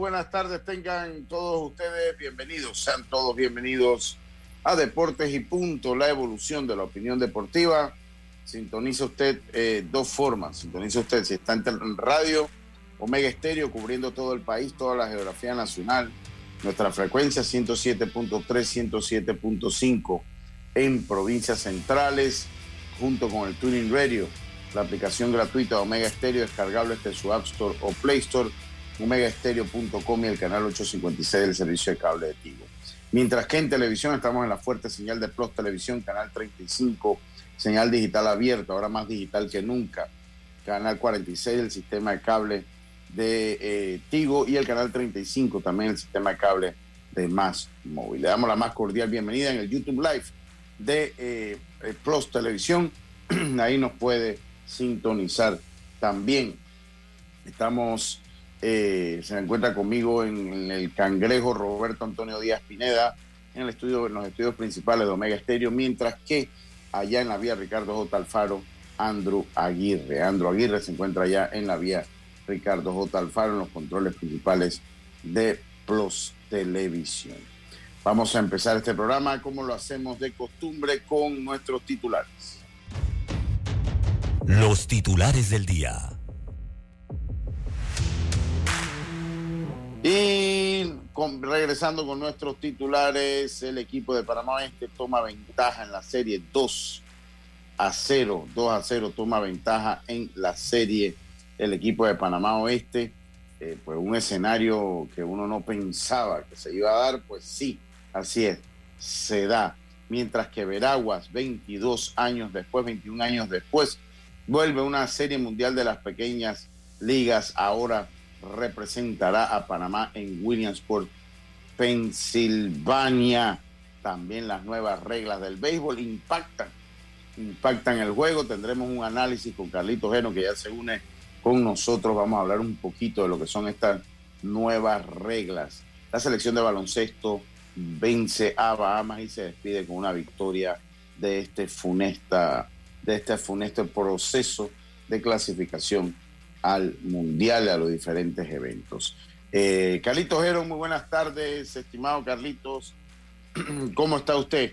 Buenas tardes, tengan todos ustedes. Bienvenidos, sean todos bienvenidos a Deportes y Punto, la evolución de la opinión deportiva. Sintoniza usted eh, dos formas, sintoniza usted si está en radio, Omega Estéreo, cubriendo todo el país, toda la geografía nacional, nuestra frecuencia 107.3, 107.5 en provincias centrales, junto con el Tuning Radio, la aplicación gratuita de Omega Estéreo, descargable desde su App Store o Play Store omegaestereo.com y el canal 856 del servicio de cable de Tigo. Mientras que en televisión estamos en la fuerte señal de Plus Televisión, canal 35, señal digital abierta, ahora más digital que nunca, canal 46 del sistema de cable de eh, Tigo y el canal 35 también el sistema de cable de Más Móvil. Le damos la más cordial bienvenida en el YouTube Live de eh, eh, Plus Televisión. Ahí nos puede sintonizar también. Estamos eh, se encuentra conmigo en, el Cangrejo Roberto Antonio Díaz Pineda, en el estudio, en los estudios principales de Omega Estéreo, mientras que allá en la vía Ricardo J. Alfaro, Andrew Aguirre. Andrew Aguirre se encuentra allá en la vía Ricardo J. Alfaro, en los controles principales de Plus Televisión. Vamos a empezar este programa como lo hacemos de costumbre con nuestros titulares. Los titulares del día. Y regresando con nuestros titulares, el equipo de Panamá Oeste toma ventaja en la serie 2 a 0. 2 a 0 toma ventaja en la serie el equipo de Panamá Oeste. Eh, pues un escenario que uno no pensaba que se iba a dar, pues sí, así es, se da. Mientras que Veraguas, 22 años después, 21 años después, vuelve una serie mundial de las pequeñas ligas ahora representará a Panamá en Williamsport, Pensilvania. También las nuevas reglas del béisbol impactan, impactan el juego. Tendremos un análisis con Carlito Geno que ya se une con nosotros. Vamos a hablar un poquito de lo que son estas nuevas reglas. La selección de baloncesto vence a Bahamas y se despide con una victoria de este funesta, de este funesto proceso de clasificación al mundial, a los diferentes eventos. Eh, Carlitos Jero, muy buenas tardes, estimado Carlitos. ¿Cómo está usted?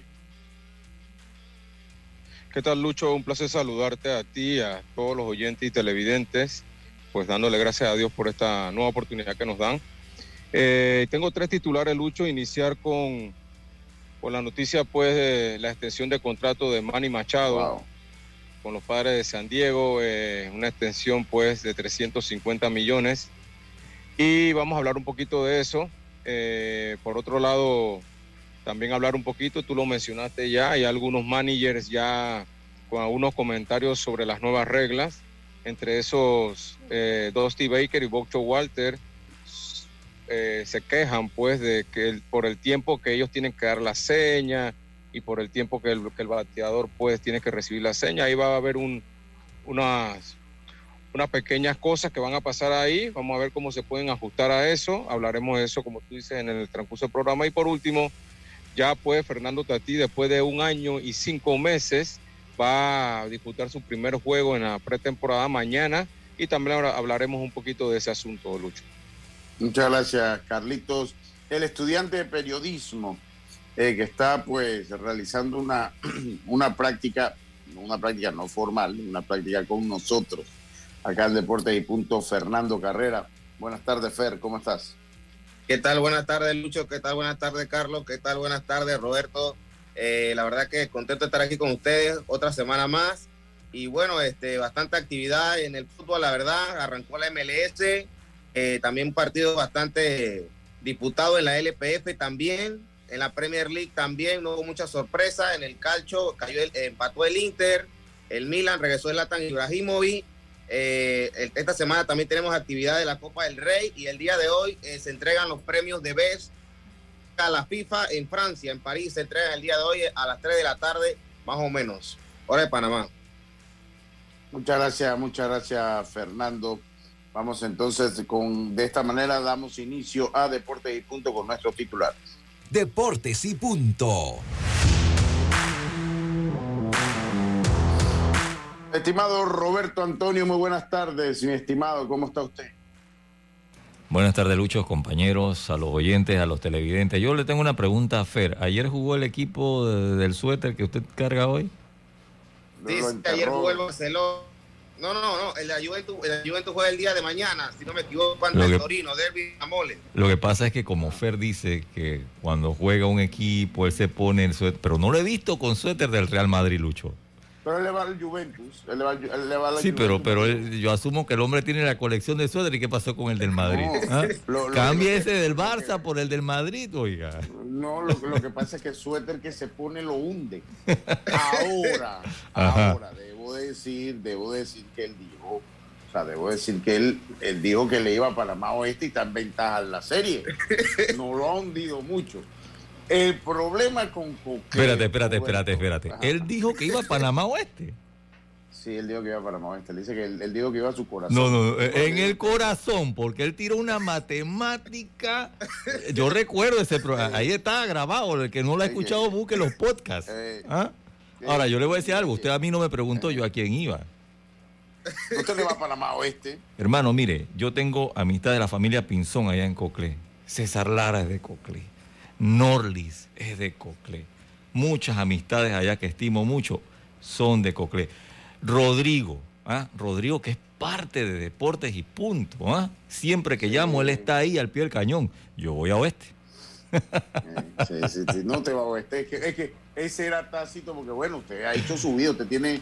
¿Qué tal, Lucho? Un placer saludarte a ti, a todos los oyentes y televidentes, pues dándole gracias a Dios por esta nueva oportunidad que nos dan. Eh, tengo tres titulares, Lucho, iniciar con, con la noticia pues de la extensión de contrato de Manny Machado con los padres de San Diego, eh, una extensión pues de 350 millones. Y vamos a hablar un poquito de eso. Eh, por otro lado, también hablar un poquito, tú lo mencionaste ya, hay algunos managers ya con algunos comentarios sobre las nuevas reglas. Entre esos, eh, Dusty Baker y Bocho Walter se quejan pues de que por el tiempo que ellos tienen que dar la seña, y por el tiempo que el, que el bateador pues tiene que recibir la seña. Ahí va a haber un, unas, unas pequeñas cosas que van a pasar ahí. Vamos a ver cómo se pueden ajustar a eso. Hablaremos de eso, como tú dices, en el transcurso del programa. Y por último, ya pues Fernando Tatí, después de un año y cinco meses, va a disputar su primer juego en la pretemporada mañana. Y también hablaremos un poquito de ese asunto, Lucho. Muchas gracias, Carlitos. El estudiante de periodismo eh, que está pues realizando una, una práctica, una práctica no formal, una práctica con nosotros acá en Deportes y Punto, Fernando Carrera. Buenas tardes, Fer, ¿cómo estás? ¿Qué tal? Buenas tardes, Lucho. ¿Qué tal? Buenas tardes, Carlos. ¿Qué tal? Buenas tardes, Roberto. Eh, la verdad que contento de estar aquí con ustedes otra semana más. Y bueno, este, bastante actividad en el fútbol, la verdad. Arrancó la MLS, eh, también un partido bastante disputado en la LPF también. En la Premier League también no hubo mucha sorpresa. En el calcio cayó el, empató el Inter. El Milan regresó el Latan Ibrahimovic. Eh, esta semana también tenemos actividad de la Copa del Rey y el día de hoy eh, se entregan los premios de BES a la FIFA en Francia, en París. Se entregan el día de hoy a las 3 de la tarde, más o menos, hora de Panamá. Muchas gracias, muchas gracias, Fernando. Vamos entonces con, de esta manera damos inicio a Deportes y Punto con nuestros titulares. Deportes y Punto. Estimado Roberto Antonio, muy buenas tardes, mi estimado, ¿cómo está usted? Buenas tardes, Lucho, compañeros, a los oyentes, a los televidentes. Yo le tengo una pregunta a Fer. ¿Ayer jugó el equipo del suéter que usted carga hoy? Dice que ayer jugó el Barcelona. No, no, no, el Juventus, el Juventus juega el día de mañana, si no me equivoco, contra el Torino, Derby Amole. Lo que pasa es que como Fer dice que cuando juega un equipo él se pone el suéter, pero no lo he visto con suéter del Real Madrid, Lucho. Pero él le va al Juventus. Él le va, él le va sí, pero, pero yo asumo que el hombre tiene la colección de suéter. ¿Y qué pasó con el del Madrid? ¿Ah? Cambie ese del Barça por el del Madrid, oiga. No, lo, que pasa es que el suéter que se pone lo hunde. Ahora, ahora, debo decir, debo decir que él dijo, o sea, debo decir que él, él dijo que le iba para Panamá Oeste y está en ventaja en la serie. No lo ha hundido mucho. El problema con Coquel. Espérate, espérate, espérate, espérate. Él dijo que iba a Panamá Oeste. Sí, él dijo que iba a Panamá Oeste. Él dice que él, dijo que iba a su corazón. No, no, en el corazón, porque él tiró una matemática. Yo recuerdo ese programa. Ahí está grabado. El que no lo ha escuchado, busque los podcasts. ¿Ah? Ahora, yo le voy a decir algo. Usted a mí no me preguntó yo a quién iba. ¿Usted le va a Panamá Oeste? Hermano, mire, yo tengo amistad de la familia Pinzón allá en Coclé. César Lara es de Coclé. Norlis es de Coclé. Muchas amistades allá que estimo mucho son de Coclé. Rodrigo, ¿ah? Rodrigo que es parte de Deportes y punto. ¿ah? Siempre que llamo, él está ahí al pie del cañón. Yo voy a oeste. Sí, sí, sí. No te va a. Es que, es que ese era tácito porque, bueno, usted ha hecho su vida. Usted tiene,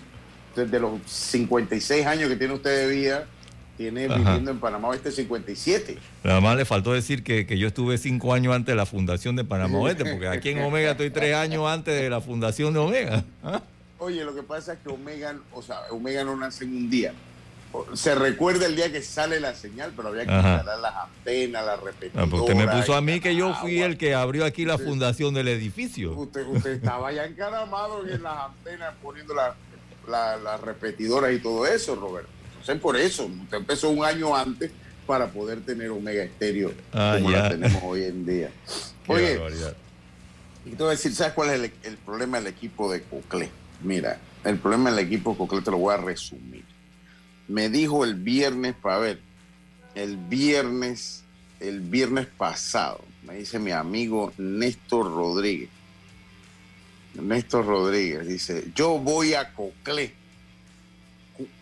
desde los 56 años que tiene usted de vida, tiene viviendo en Panamá Oeste 57. Nada más le faltó decir que, yo estuve cinco años antes de la fundación de Panamá Oeste, porque aquí en Omega estoy tres años antes de la fundación de Omega. ¿ah? Oye, lo que pasa es que Omega, o sea, Omega no nace en un día. Se recuerda el día que sale la señal, pero había que instalar las antenas, las repetidoras. Ah, usted me puso a mí que yo fui el que abrió aquí la fundación del edificio. Usted, usted estaba ya encaramado en las antenas poniendo las repetidoras y todo eso, Roberto por eso, usted empezó un año antes para poder tener Omega Estéreo ah, como la tenemos hoy en día. Oye, y te voy a decir, ¿sabes cuál es el, problema del equipo de Coclé? Mira, el problema del equipo de Coclé te lo voy a resumir. Me dijo el viernes, para ver, el viernes, el viernes pasado, me dice mi amigo Néstor Rodríguez. Néstor Rodríguez dice, yo voy a Coclé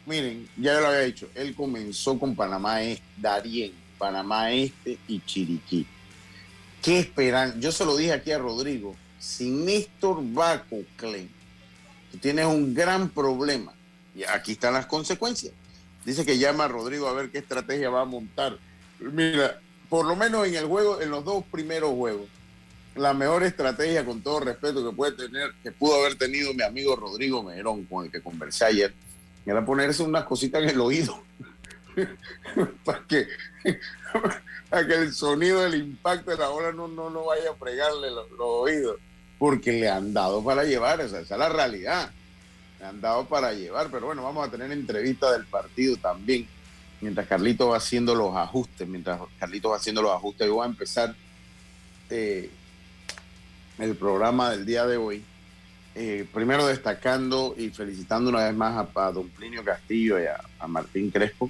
miren, ya lo había dicho, él comenzó con Panamá Este, Darién, Panamá Este y Chiriquí. ¿Qué esperan? Yo se lo dije aquí a Rodrigo, si Néstor va tú tienes un gran problema. Y aquí están las consecuencias. Dice que llama a Rodrigo a ver qué estrategia va a montar. Mira, por lo menos en el juego, en los dos primeros juegos, la mejor estrategia, con todo respeto, que puede tener, que pudo haber tenido mi amigo Rodrigo Merón, con el que conversé ayer, era ponerse unas cositas en el oído para que, para que el sonido del impacto de la ola no, no, no vaya a fregarle los, oídos, porque le han dado para llevar, esa es la realidad, le han dado para llevar, pero bueno, vamos a tener entrevista del partido también, mientras Carlito va haciendo los ajustes, mientras Carlito va haciendo los ajustes, yo voy a empezar eh, el programa del día de hoy eh, primero destacando y felicitando una vez más a, don Plinio Castillo y a, Martín Crespo.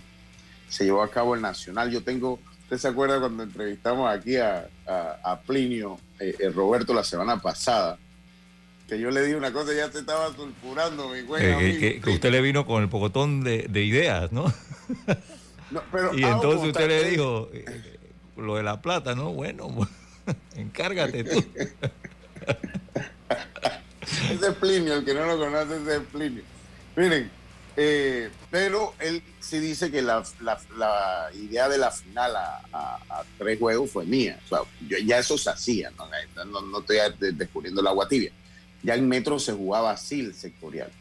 Se llevó a cabo el Nacional. Yo tengo, ¿usted se acuerda cuando entrevistamos aquí a, Plinio, eh, eh, Roberto, la semana pasada? Que yo le di una cosa y ya se estaba sulfurando, mi güey. Que, usted le vino con el pocotón de, ideas, ¿no? y entonces usted le dijo lo de la plata, ¿no? Bueno, encárgate tú. Ese es Plinio, el que no lo conoce ese es Plinio. Miren, eh, pero él sí dice que la, idea de la final a, tres juegos fue mía. O sea, yo, ya eso se hacía, ¿no? No, estoy descubriendo la agua tibia. Ya en metro se jugaba así el sectorial.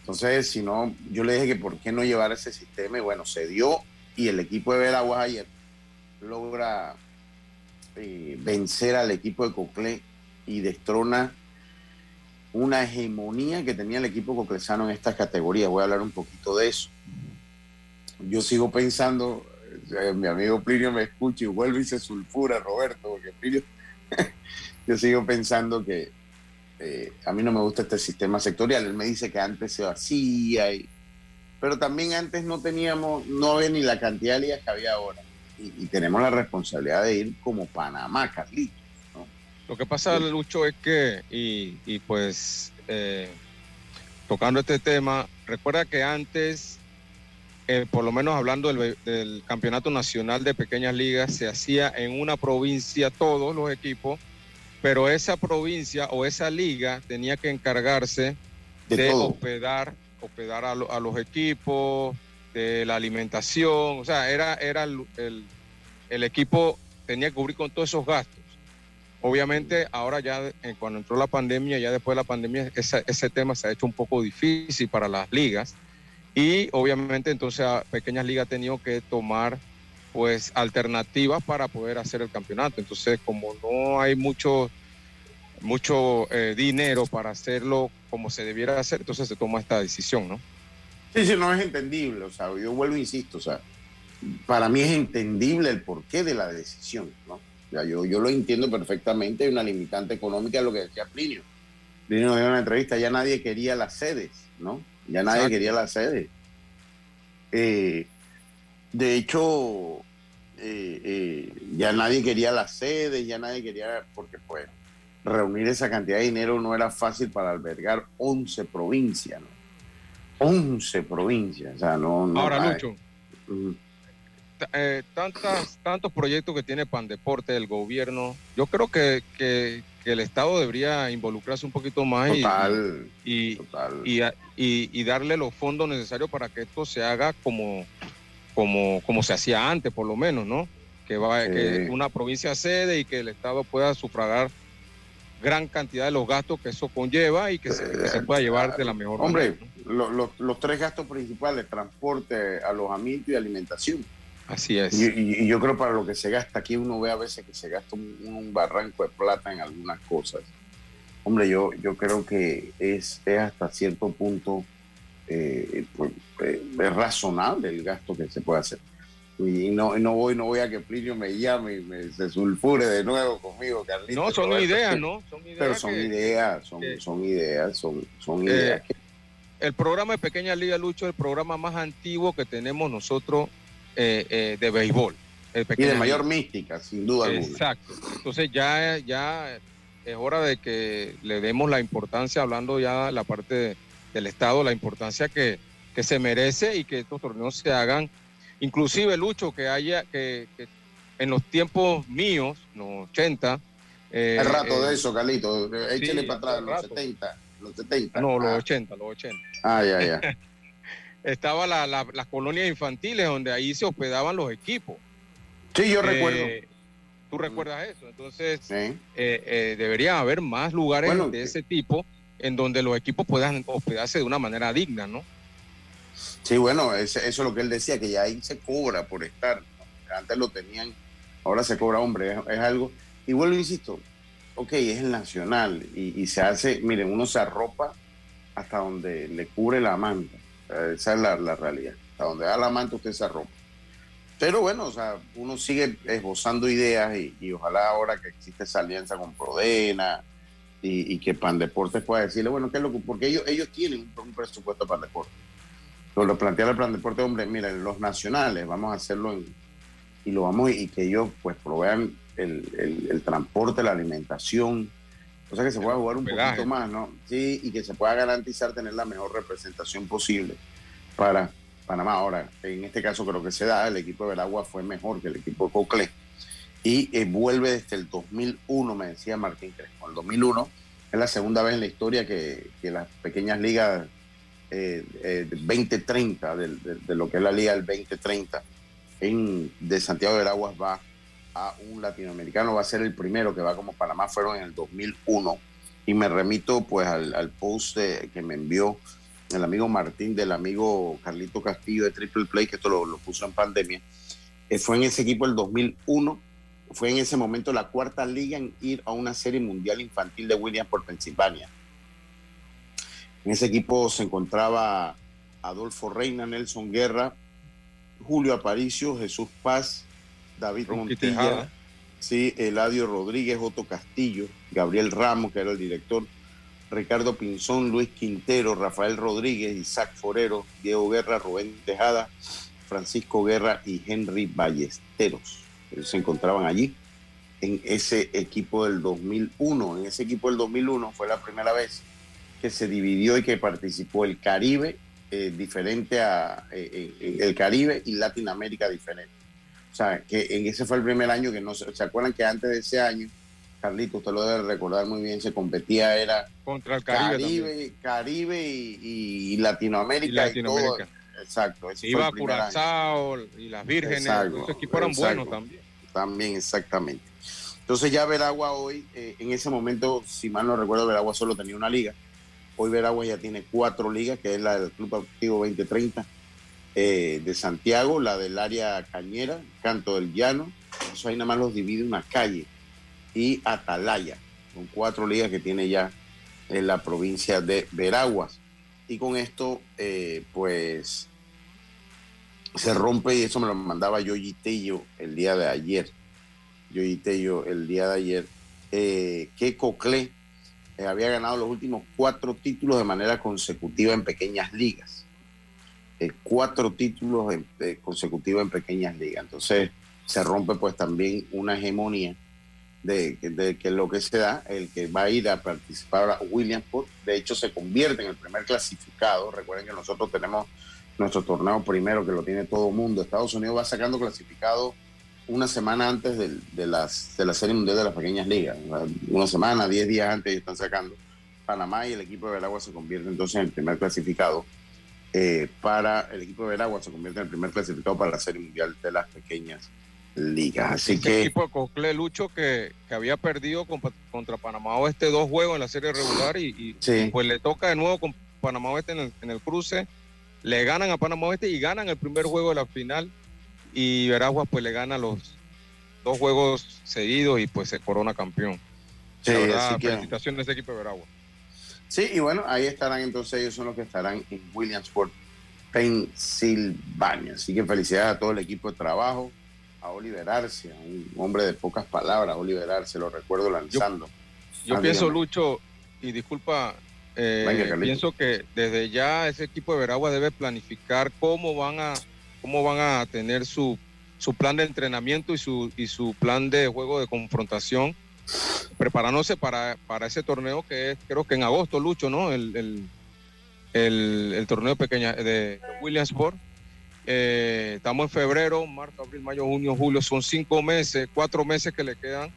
Entonces, si no, yo le dije que por qué no llevar ese sistema y bueno, se dio y el equipo de Veraguas ayer logra eh, vencer al equipo de Coclé y destrona una hegemonía que tenía el equipo coclesano en estas categorías. Voy a hablar un poquito de eso. Yo sigo pensando, eh, mi amigo Plinio me escucha y vuelve y se sulfura, Roberto, porque Plinio, yo sigo pensando que eh, a mí no me gusta este sistema sectorial. Él me dice que antes se hacía, y, pero también antes no teníamos, no había ni la cantidad de ligas que había ahora. Y, tenemos la responsabilidad de ir como Panamá, Carlitos. Lo que pasa, Lucho, es que, y, pues, eh, tocando este tema, recuerda que antes, eh, por lo menos hablando del, del campeonato nacional de pequeñas ligas, se hacía en una provincia todos los equipos pero esa provincia o esa liga tenía que encargarse de, hospedar, hospedar a, los equipos, de la alimentación, o sea, era, era el, equipo tenía que cubrir con todos esos gastos. Obviamente ahora ya cuando entró la pandemia, ya después de la pandemia, ese tema se ha hecho un poco difícil para las ligas. Y obviamente entonces pequeñas ligas han tenido que tomar pues alternativas para poder hacer el campeonato. Entonces, como no hay mucho, mucho eh, dinero para hacerlo como se debiera hacer, entonces se toma esta decisión, ¿no? Sí, sí, no es entendible. O sea, yo vuelvo e insisto, o sea, para mí es entendible el porqué de la decisión, ¿no? yo, yo lo entiendo perfectamente, hay una limitante económica, lo que decía Plinio. Plinio dio una entrevista, ya nadie quería las sedes, ¿no? Ya nadie quería las sedes. Eh, de hecho, eh, eh, ya nadie quería las sedes, ya nadie quería, porque pues reunir esa cantidad de dinero no era fácil para albergar 11 provincias, ¿no? 11 provincias, o sea, no... Ahora, Lucho, eh, tantas, tantos proyectos que tiene Pandeporte, el gobierno, yo creo que, que, el Estado debería involucrarse un poquito más y, y, darle los fondos necesarios para que esto se haga como como, como se hacía antes, por lo menos, ¿no? Que, va, que una provincia sede y que el Estado pueda sufragar gran cantidad de los gastos que eso conlleva y que se, pueda llevar de la mejor Hombre, manera. los tres gastos principales, transporte, alojamiento y alimentación. Así es. Y, yo creo para lo que se gasta aquí, uno ve a veces que se gasta un, barranco de plata en algunas cosas. Hombre, yo, yo creo que es, es hasta cierto punto eh, pues, eh, es razonable el gasto que se puede hacer. Y no, no voy no voy a que Plinio me llame y me, se sulfure de nuevo conmigo, Carlitos. No, son ideas, ¿no? Son ideas pero son ideas, son, son ideas, son, son eh, ideas. El programa de Pequeña Liga Lucho es el programa más antiguo que tenemos nosotros de béisbol. y de mayor mística, sin duda alguna. Exacto. Entonces ya, ya es hora de que le demos la importancia, hablando ya la parte de del Estado la importancia que, se merece y que estos torneos se hagan. Inclusive, Lucho, que haya, que, en los tiempos míos, los 80... Eh, el rato de eh, eso, Carlito, échale para atrás, los 70, los 70. No, los 80, ah. los 80. Ah, ya, ya. Estaba la, las colonias infantiles donde ahí se hospedaban los equipos. Sí, yo eh, recuerdo. ¿Tú recuerdas eso? Entonces, debería haber más lugares de ese tipo en donde los equipos puedan hospedarse de una manera digna, ¿no? Sí, bueno, eso es lo que él decía, que ya ahí se cobra por estar. Antes lo tenían, ahora se cobra, hombre, es, algo. Y vuelvo, insisto, ok, es el nacional y, se hace, miren, uno se arropa hasta donde le cubre la manta. Esa es la, realidad. Hasta donde da la manta usted se arropa. Pero bueno, o sea, uno sigue esbozando ideas y, y ojalá ahora que existe esa alianza con Prodena, y, que Pan Deportes pueda decirle, bueno, ¿qué es lo que, porque ellos, ellos tienen un, presupuesto para Deporte. Pero lo plantea el Plan Deporte, hombre, miren, los nacionales, vamos a hacerlo y lo vamos, y que ellos pues provean el, el, transporte, la alimentación, o sea que se pueda jugar un poquito más, ¿no? Sí, y que se pueda garantizar tener la mejor representación posible para Panamá. Ahora, en este caso creo que se da, el equipo de Veragua fue mejor que el equipo de Cocle y eh, vuelve desde el 2001, me decía Martín Crespo. El 2001 es la segunda vez en la historia que, las pequeñas ligas eh, eh, 2030, de, lo que es la liga del 2030, en, de Santiago de Aguas va a un latinoamericano, va a ser el primero que va como Panamá, fueron en el 2001. Y me remito pues al, post que me envió el amigo Martín, del amigo Carlito Castillo de Triple Play, que esto lo, puso en pandemia, eh, fue en ese equipo el 2001, fue en ese momento la cuarta liga en ir a una serie mundial infantil de Williams por Pensilvania. En ese equipo se encontraba Adolfo Reina, Nelson Guerra, Julio Aparicio, Jesús Paz, David Montilla, sí, Eladio Rodríguez, Otto Castillo, Gabriel Ramos, que era el director, Ricardo Pinzón, Luis Quintero, Rafael Rodríguez, Isaac Forero, Diego Guerra, Rubén Tejada, Francisco Guerra y Henry Ballesteros. Ellos se encontraban allí en ese equipo del 2001. En ese equipo del 2001 fue la primera vez que se dividió y que participó el Caribe eh, diferente a eh, eh, el Caribe y Latinoamérica diferente. O sea, que en ese fue el primer año que no se, ¿se acuerdan que antes de ese año, Carlito, usted lo debe recordar muy bien, se competía, era contra el Caribe, Caribe, y, Latinoamérica. Y Latinoamérica. Exacto. Iba a Curazao y las Vírgenes, esos equipos eran buenos también. También, exactamente. Entonces ya Veragua hoy, eh, en ese momento, si mal no recuerdo, Veragua solo tenía una liga. Hoy Veragua ya tiene cuatro ligas, que es la del Club Activo 2030 eh, de Santiago, la del área Cañera, Canto del Llano, eso ahí nada más los divide una calle, y Atalaya, con cuatro ligas que tiene ya en la provincia de Veraguas. Y con esto, eh, pues, se rompe, y eso me lo mandaba yo Tello el día de ayer, yo Tello el día de ayer, eh, que Coclé había ganado los últimos cuatro títulos de manera consecutiva en pequeñas ligas. Cuatro títulos consecutivos en pequeñas ligas. Entonces se rompe pues también una hegemonía de, que lo que se da, el que va a ir a participar a Williamsport, de hecho se convierte en el primer clasificado. Recuerden que nosotros tenemos nuestro torneo primero, que lo tiene todo el mundo. Estados Unidos va sacando clasificado una semana antes de, las, de la Serie Mundial de las Pequeñas Ligas. Una semana, diez días antes están sacando. Panamá y el equipo de Veragua se convierte entonces en el primer clasificado eh, para el equipo de Veragua, se convierte en el primer clasificado para la Serie Mundial de las Pequeñas Ligas. Así que. El equipo de Cocle Lucho que, había perdido contra Panamá Oeste dos juegos en la serie regular y, pues le toca de nuevo con Panamá Oeste en el, cruce. Le ganan a Panamá Oeste y ganan el primer juego de la final. Y Veragua pues le gana los dos juegos seguidos y pues se corona campeón. Sí, felicitaciones a ese equipo de. Sí, y bueno, ahí estarán entonces, ellos son los que estarán en Williamsport, Pensilvania. Así que felicidades a todo el equipo de trabajo, a Oliver Arce, un hombre de pocas palabras, Oliver Arce, lo recuerdo lanzando. Yo, pienso, Lucho, y disculpa, eh, pienso que desde ya ese equipo de Veragua debe planificar cómo van a, cómo van a tener su, su plan de entrenamiento y su, y su plan de juego de confrontación preparándose para, para ese torneo que es, creo que en agosto, Lucho, ¿no? El, el, torneo pequeña de Williamsport. Eh, estamos en febrero, marzo, abril, mayo, junio, julio, son cinco meses, cuatro meses que le quedan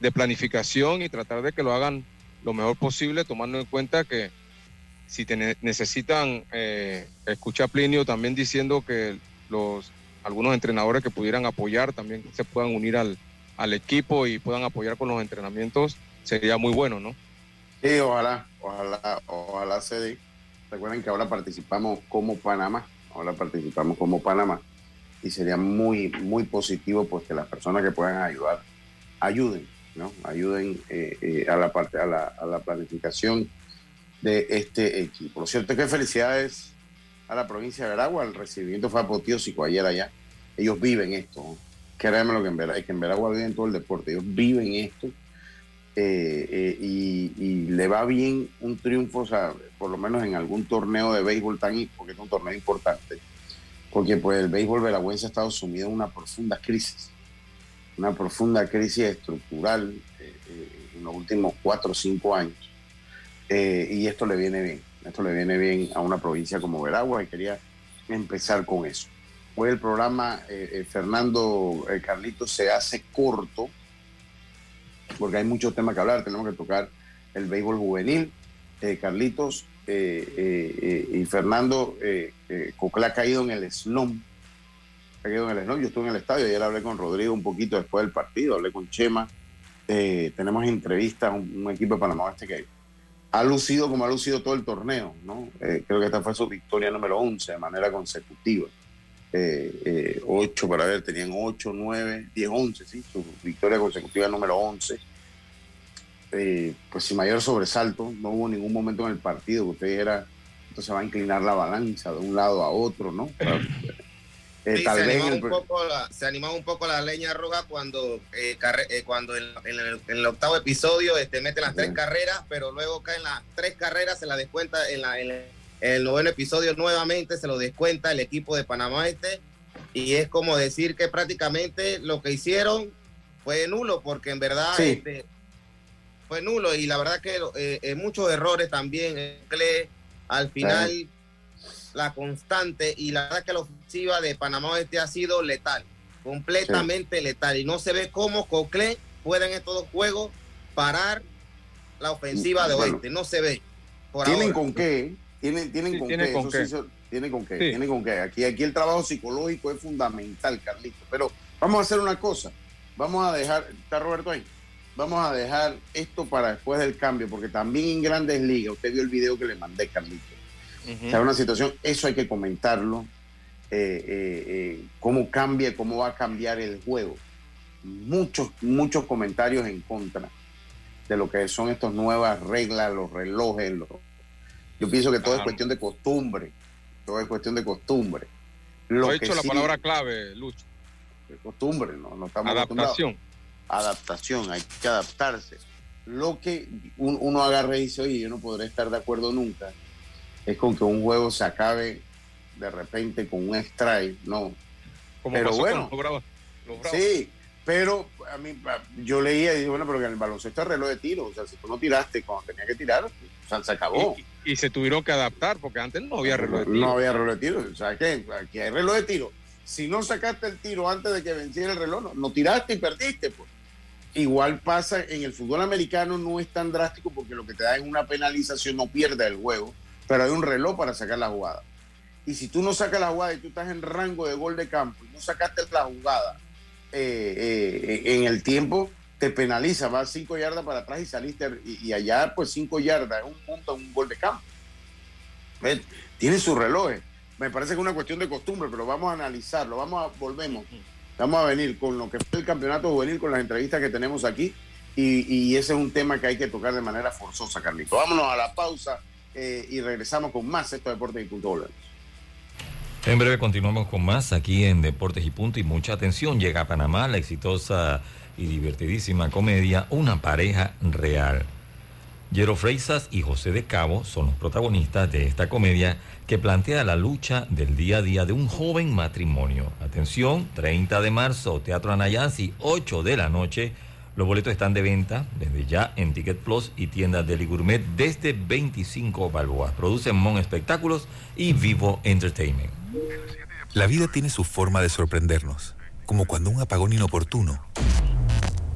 de planificación y tratar de que lo hagan lo mejor posible, tomando en cuenta que si necesitan, eh, escucha Plinio también diciendo que los algunos entrenadores que pudieran apoyar también se puedan unir al, al equipo y puedan apoyar con los entrenamientos, sería muy bueno, ¿no? Sí, ojalá, ojalá, ojalá se dé. Recuerden que ahora participamos como Panamá, ahora participamos como Panamá y sería muy, muy positivo pues que las personas que puedan ayudar, ayuden, ¿no? Ayuden eh, eh, a la parte, a la, planificación de este equipo. Lo cierto es que felicidades a la provincia de Veragua, el recibimiento fue apoteósico ayer allá. Ellos viven esto, créanme lo que en Veragua, es que en Veragua viven todo el deporte, ellos viven esto eh, eh, y, le va bien un triunfo, por lo menos en algún torneo de béisbol tan, porque es un torneo importante, porque pues el béisbol veragüense ha estado sumido en una profunda crisis, una profunda crisis estructural eh, en los últimos cuatro o cinco años. y esto le viene bien, esto le viene bien a una provincia como Veragua y quería empezar con eso. Hoy el programa, eh, eh, Fernando eh, Carlitos, se hace corto porque hay muchos temas que hablar. Tenemos que tocar el béisbol juvenil. Carlitos y Fernando, Cocla ha caído en el slum. Ha caído en el slum. Yo estuve en el estadio. Ayer hablé con Rodrigo un poquito después del partido. Hablé con Chema. tenemos entrevistas, un, un, equipo de Panamá este que ha lucido como ha lucido todo el torneo, ¿no? Eh, creo que esta fue su victoria número 11 de manera consecutiva. Eh, eh, 8 para ver, tenían 8, 9, 10, 11, ¿sí? Su victoria consecutiva número 11. Eh, pues sin mayor sobresalto, no hubo ningún momento en el partido que usted era, entonces va a inclinar la balanza de un lado a otro, ¿no? Eh, sí, tal se, vez animaba un poco la, se animaba un poco la leña roja cuando, eh, carre, eh, cuando en, en, el, en, el, octavo episodio este, mete las sí. tres carreras, pero luego caen las tres carreras, se la descuenta en, la, en, el noveno episodio nuevamente, se lo descuenta el equipo de Panamá Este, y es como decir que prácticamente lo que hicieron fue nulo, porque en verdad sí. este, fue nulo, y la verdad que eh, muchos errores también, al final... Sí la constante y la verdad que la ofensiva de Panamá Oeste ha sido letal, completamente sí. letal. Y no se ve cómo Cocle puede en estos dos juegos parar la ofensiva de bueno, Oeste. No se ve. tienen ahora. con qué, tienen, tienen Sí, con tiene qué, con eso qué. sí se- tiene con qué, Sí. tiene con qué. Aquí, aquí el trabajo psicológico es fundamental, Carlito. Pero vamos a hacer una cosa. Vamos a dejar, ¿está Roberto ahí? Vamos a dejar esto para después del cambio, porque también en Grandes Ligas, usted vio el video que le mandé, Carlito. O sea, una situación, eso hay que comentarlo, eh, eh, eh, cómo cambia, cómo va a cambiar el juego. Muchos, muchos comentarios en contra de lo que son estas nuevas reglas, los relojes. los- Yo pienso que todo es cuestión de costumbre, todo es cuestión de costumbre. Lo he que dicho la sí- palabra clave, Lucho. de costumbre, no, no estamos Adaptación. adaptación, hay que adaptarse. Lo que un- uno agarra y dice, oye, yo no podré estar de acuerdo nunca, es con que un juego se acabe de repente con un strike, no. Como Pero pasó bueno. con los Bravos. Los Bravos. Sí, pero a mí, yo leía y dije, bueno, pero que en el baloncesto es reloj de tiro, o sea, si tú no tiraste cuando tenía que tirar, o sea, se acabó. Y, y se tuvieron que adaptar porque antes no había reloj de tiro. No había reloj de tiro, o sea, que aquí hay reloj de tiro. Si no sacaste el tiro antes de que venciera el reloj, no, no tiraste y perdiste, pues. Igual pasa en el fútbol americano, no es tan drástico porque lo que te da es una penalización, no pierde el juego, pero hay un reloj para sacar la jugada. Y si tú no sacas la jugada y tú estás en rango de gol de campo y no sacaste la jugada eh, eh, en el tiempo, te penaliza, vas cinco yardas para atrás y saliste, y, y allá pues cinco yardas, es un punto, un gol de campo. ¿Ves? Tiene sus relojes. Me parece que es una cuestión de costumbre, pero vamos a analizarlo, vamos a, volvemos. Vamos a venir con lo que fue el campeonato juvenil, con las entrevistas que tenemos aquí, y, y ese es un tema que hay que tocar de manera forzosa, Carlito. Vámonos a la pausa eh, y regresamos con más Esto Deportes y Punto Volvemos. En breve continuamos con más aquí en Deportes y Punto y mucha atención. Llega a Panamá la exitosa y divertidísima comedia Una pareja real. Jero Freisas y José de Cabo son los protagonistas de esta comedia que plantea la lucha del día a día de un joven matrimonio. Atención, 30 de marzo, Teatro Anayansi, 8 de la noche. Los boletos están de venta desde ya en Ticket Plus y tiendas Deli Gourmet desde 25 balboas. Producen Mon Espectáculos y Vivo Entertainment. La vida tiene su forma de sorprendernos, como cuando un apagón inoportuno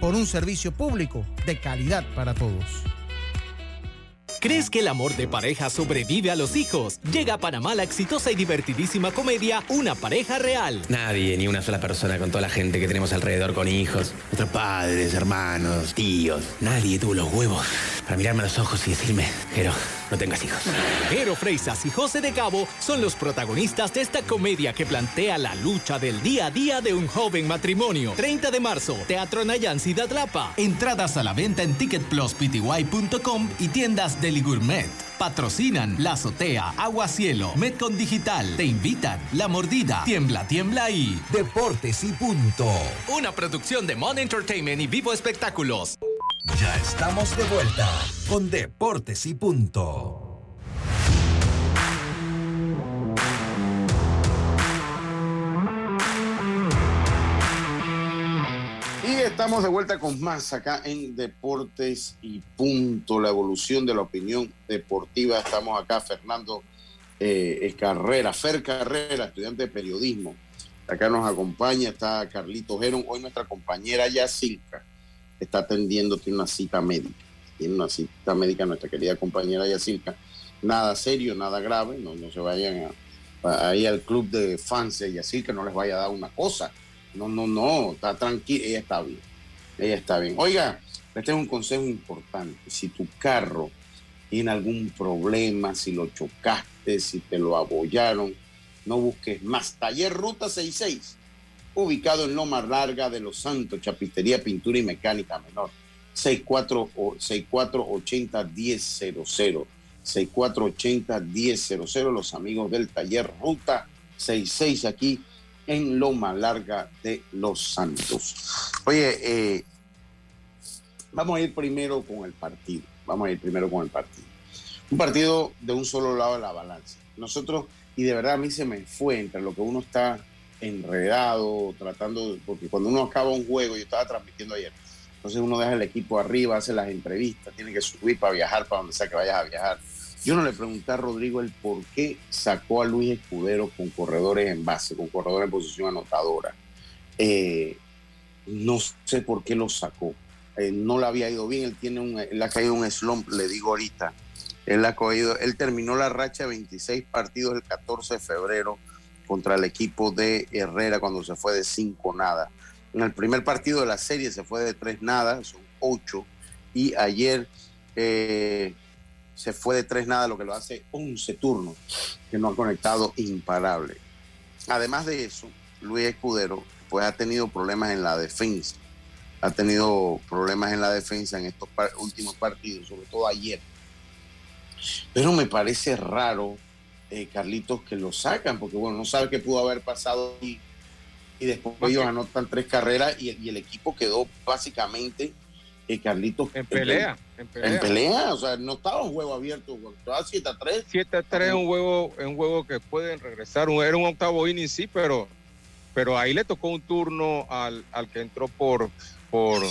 por un servicio público de calidad para todos. ¿Crees que el amor de pareja sobrevive a los hijos? Llega a Panamá la exitosa y divertidísima comedia Una pareja real. Nadie, ni una sola persona con toda la gente que tenemos alrededor con hijos, nuestros padres, hermanos, tíos, nadie tuvo los huevos para mirarme a los ojos y decirme, Jero, no tengas hijos. Jero Freisas y José de Cabo son los protagonistas de esta comedia que plantea la lucha del día a día de un joven matrimonio. 30 de marzo, Teatro Nayan Ciudad. Entradas a la venta en ticketpluspty.com y tiendas de Gourmet. Patrocinan La Azotea, Agua Cielo, Metcon Digital. Te invitan La Mordida, Tiembla, Tiembla y Deportes y Punto. Una producción de Mon Entertainment y Vivo Espectáculos. Ya estamos de vuelta con Deportes y Punto. Estamos de vuelta con más acá en Deportes y Punto, la evolución de la opinión deportiva. Estamos acá, Fernando eh, Carrera, Fer Carrera, estudiante de periodismo. Acá nos acompaña, está Carlito Geron. Hoy nuestra compañera Yacilca está atendiendo, tiene una cita médica. Tiene una cita médica nuestra querida compañera Yacilca. Nada serio, nada grave, no, no se vayan a, ahí al club de fans de Yacilca, no les vaya a dar una cosa no, no, no, está tranquila, ella está bien. Ella está bien. Oiga, este es un consejo importante. Si tu carro tiene algún problema, si lo chocaste, si te lo abollaron, no busques más. Taller Ruta 66, ubicado en Loma Larga de Los Santos, Chapistería, Pintura y Mecánica Menor. 6480-1000. 6480-1000. Los amigos del Taller Ruta 66 aquí en Loma Larga de Los Santos. Oye, eh, vamos a ir primero con el partido. Vamos a ir primero con el partido. Un partido de un solo lado de la balanza. Nosotros, y de verdad a mí se me fue entre lo que uno está enredado, tratando, porque cuando uno acaba un juego, yo estaba transmitiendo ayer, entonces uno deja el equipo arriba, hace las entrevistas, tiene que subir para viajar, para donde sea que vayas a viajar yo no le pregunté a Rodrigo el por qué sacó a Luis Escudero con corredores en base, con corredores en posición anotadora. Eh, no sé por qué lo sacó. Eh, no le había ido bien, él tiene un, él ha caído un slump, le digo ahorita. Él ha caído, él terminó la racha de 26 partidos el 14 de febrero contra el equipo de Herrera cuando se fue de 5 nada. En el primer partido de la serie se fue de 3 nada, son 8. Y ayer eh, se fue de tres nada, lo que lo hace 11 turnos que no ha conectado imparable. Además de eso, Luis Escudero pues ha tenido problemas en la defensa. Ha tenido problemas en la defensa en estos últimos partidos, sobre todo ayer. Pero me parece raro, eh, Carlitos, que lo sacan, porque bueno, no sabe qué pudo haber pasado y, y después ellos anotan tres carreras y, y el equipo quedó básicamente Carlitos. En pelea, en pelea. o sea, no estaba un juego abierto, estaba 7 a 3. 7 a 3 es un juego, un juego que pueden regresar. Era un octavo inning, sí, pero, pero ahí le tocó un turno al, que entró por, por,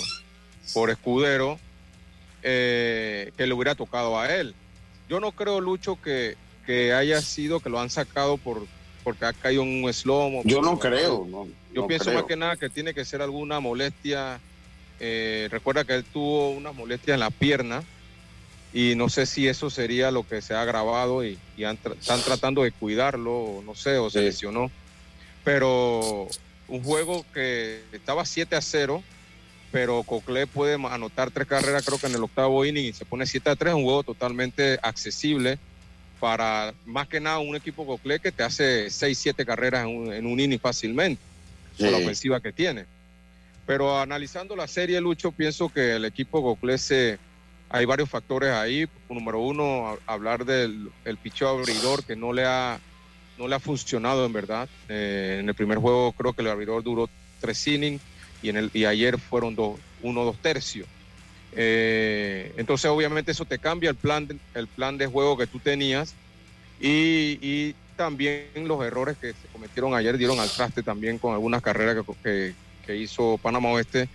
por Escudero, eh, que le hubiera tocado a él. Yo no creo, Lucho, que, que haya sido que lo han sacado por porque ha caído en un slomo. Yo no creo, Yo pienso más que nada que tiene que ser alguna molestia eh, recuerda que él tuvo una molestia en la pierna y no sé si eso sería lo que se ha grabado y, están tratando de cuidarlo, no sé, o se lesionó. Pero un juego que estaba 7 a 0, pero Cocle puede anotar tres carreras, creo que en el octavo inning, y se pone 7 a 3, un juego totalmente accesible para más que nada un equipo Cocle que te hace 6, 7 carreras en un, inning fácilmente, con la ofensiva que tiene. Pero analizando la serie, Lucho, pienso que el equipo Goclese, hay varios factores ahí. Número uno, hablar del el picheo abridor que no le ha, no le ha funcionado en verdad. Eh, en el primer juego creo que el abridor duró tres innings y, en el, y ayer fueron dos, uno, dos tercios. Eh, entonces obviamente eso te cambia el plan, el plan de juego que tú tenías y, y también los errores que se cometieron ayer dieron al traste también con algunas carreras que, que, hizo Panamá Oeste,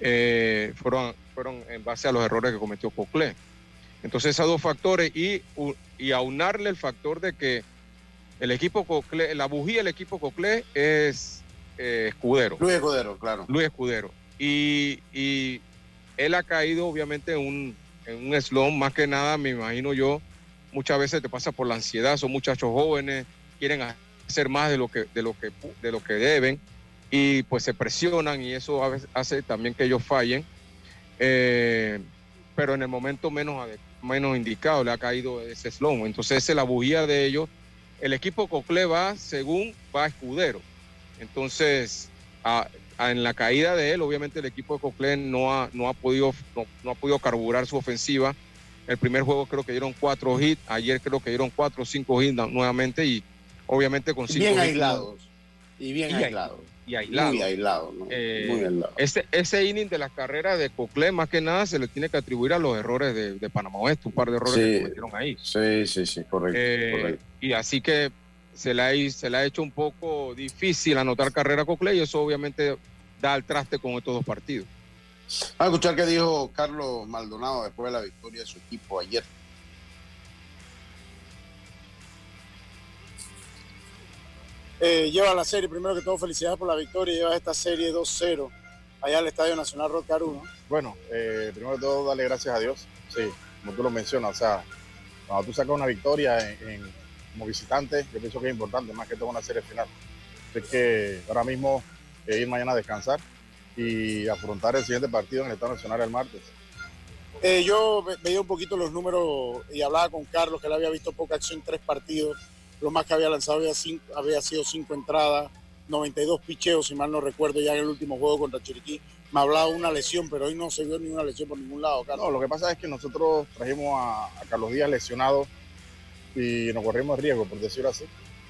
eh, fueron, fueron en base a los errores que cometió Coclé. Entonces esos dos factores y, y aunarle el factor de que el equipo Coclé, la bujía del equipo Coclé es eh, Escudero. Luis Escudero, claro. Luis Escudero. Y, y él ha caído obviamente en un, en un slum, más que nada, me imagino yo, muchas veces te pasa por la ansiedad, son muchachos jóvenes, quieren hacer más de lo que, de lo que, de lo que deben y pues se presionan y eso a veces hace también que ellos fallen. Eh, pero en el momento menos, menos indicado le ha caído ese slum. Entonces esa es la bujía de ellos. El equipo Cocle va según va Escudero. Entonces, en la caída de él, obviamente el equipo de Coquelin no ha, no ha, podido, no, ha podido carburar su ofensiva. El primer juego creo que dieron cuatro hits, ayer creo que dieron cuatro o cinco hits nuevamente y obviamente con cinco bien aislados. Y bien aislados. Y aislados. Muy aislados, ¿no? Eh, Muy aislado. Ese, ese inning de la carrera de Coquelin, más que nada, se le tiene que atribuir a los errores de, Panamá Oeste, un par de errores que cometieron ahí. Sí, sí, sí, correcto. Eh, y así que se le, ha, se le ha hecho un poco difícil anotar carrera a Cocle y eso obviamente da al traste con estos dos partidos. a escuchar qué dijo Carlos Maldonado después de la victoria de su equipo ayer. Eh, lleva la serie, primero que todo, felicidades por la victoria. Lleva esta serie 2-0 allá al Estadio Nacional Rocaru. Bueno, eh, primero de todo, darle gracias a Dios. Sí, como tú lo mencionas, o sea, cuando tú sacas una victoria en como visitante, yo pienso que es importante, más que todo una serie final. Es que ahora mismo eh, ir mañana a descansar y afrontar el siguiente partido en el Estado Nacional el martes. Eh, yo veía un poquito los números y hablaba con Carlos, que él había visto poca acción en tres partidos. Lo más que había lanzado había, había sido cinco entradas, 92 picheos, si mal no recuerdo, ya en el último juego contra Chiriquí. Me hablaba una lesión, pero hoy no se vio ninguna lesión por ningún lado, Carlos. No, lo que pasa es que nosotros trajimos a, a Carlos Díaz lesionado y nos corrimos riesgo, por decirlo así,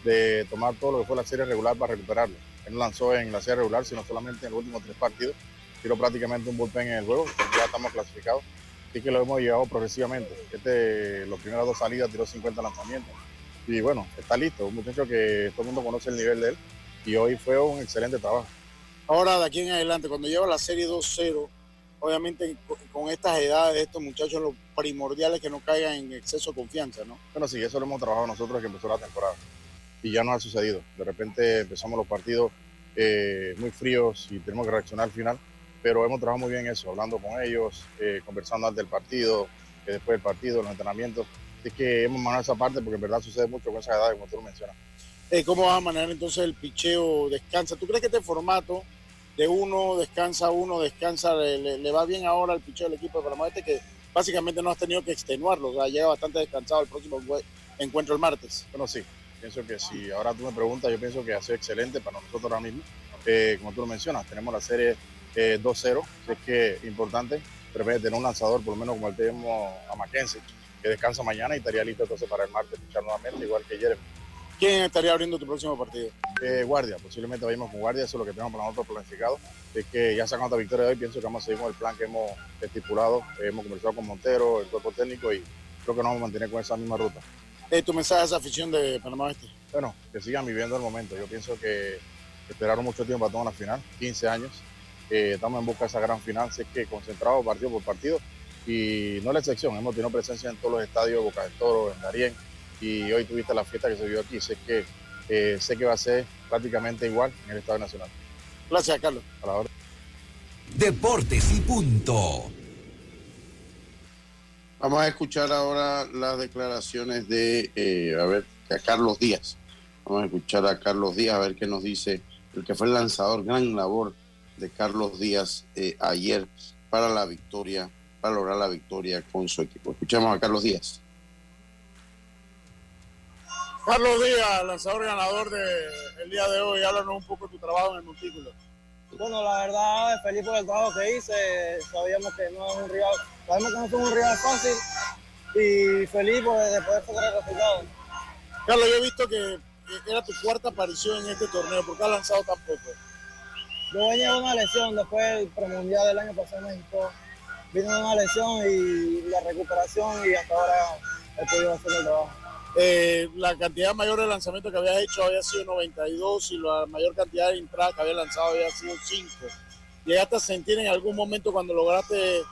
de tomar todo lo que fue la serie regular para recuperarlo. Él no lanzó en la serie regular, sino solamente en los últimos tres partidos. Tiró prácticamente un bullpen en el juego, ya estamos clasificados. Así que lo hemos llevado progresivamente. Este, los primeras dos salidas tiró 50 lanzamientos. Y bueno, está listo. Un muchacho que todo el mundo conoce el nivel de él. Y hoy fue un excelente trabajo. Ahora, de aquí en adelante, cuando lleva la serie 2-0, obviamente con estas edades, estos muchachos, lo primordial es que no caigan en exceso de confianza, ¿no? Bueno, sí, eso lo hemos trabajado nosotros que empezó la temporada. Y ya no ha sucedido. De repente empezamos los partidos eh, muy fríos y tenemos que reaccionar al final. Pero hemos trabajado muy bien eso, hablando con ellos, eh, conversando antes del partido, después del partido, los entrenamientos. Es que hemos manejado esa parte porque en verdad sucede mucho con esa edad, como tú lo mencionas. Eh, ¿Cómo vas a manejar entonces el picheo? ¿Descansa? ¿Tú crees que este formato de uno, descansa uno, descansa, le, va bien ahora al picheo del equipo de Panamá este que básicamente no has tenido que extenuarlo, o sea, llega bastante descansado el próximo encuentro el martes. Bueno, sí, pienso que si ahora tú me preguntas, yo pienso que ha sido excelente para nosotros ahora mismo. Eh, como tú lo mencionas, tenemos la serie 2-0, eh, es que es importante, tener un lanzador, por lo menos como el tenemos a Mackenzie, que descansa mañana y estaría listo entonces para el martes pichar nuevamente, igual que Jeremy. ¿Quién estaría abriendo tu próximo partido? Eh, guardia, posiblemente vayamos con Guardia, eso es lo que tenemos para nosotros planificado. Es que ya sacando la victoria de hoy, pienso que vamos a seguir con el plan que hemos estipulado. hemos conversado con Montero, el cuerpo técnico y creo que nos vamos a mantener con esa misma ruta. Eh, ¿Tu mensaje a esa afición de Panamá Este? Bueno, que sigan viviendo el momento. Yo pienso que esperaron mucho tiempo para tomar una final, 15 años. estamos en busca de esa gran final, sé que concentrados partido por partido y no es la excepción. Hemos tenido presencia en todos los estadios, Boca del Toro, en Darien y hoy tuviste la fiesta que se vio aquí. Sé que, eh, sé que va a ser prácticamente igual en el Estado Nacional. Gracias, Carlos. A la hora. Deportes y punto. Vamos a escuchar ahora las declaraciones de, eh, a ver, de Carlos Díaz. Vamos a escuchar a Carlos Díaz a ver qué nos dice el que fue el lanzador. Gran labor de Carlos Díaz eh, ayer para la victoria, para lograr la victoria con su equipo. Escuchamos a Carlos Díaz. Carlos Díaz, lanzador ganador del día de hoy, háblanos un poco de tu trabajo en el montículo. Bueno, la verdad, feliz por el trabajo que hice. Sabíamos que no es un rival, sabemos que no es un rival fácil y feliz por, de poder sacar el resultado. Carlos, yo he visto que era tu cuarta aparición en este torneo. ¿Por qué has lanzado tan poco? Yo venía de una lesión después del premundial del año pasado en México. Vino de una lesión y la recuperación y hasta ahora he podido hacer el trabajo. Eh, la cantidad mayor de lanzamientos que habías hecho había sido 92 y la mayor cantidad de entradas que había lanzado había sido 5. ¿Llegaste a sentir en algún momento cuando lograste eh,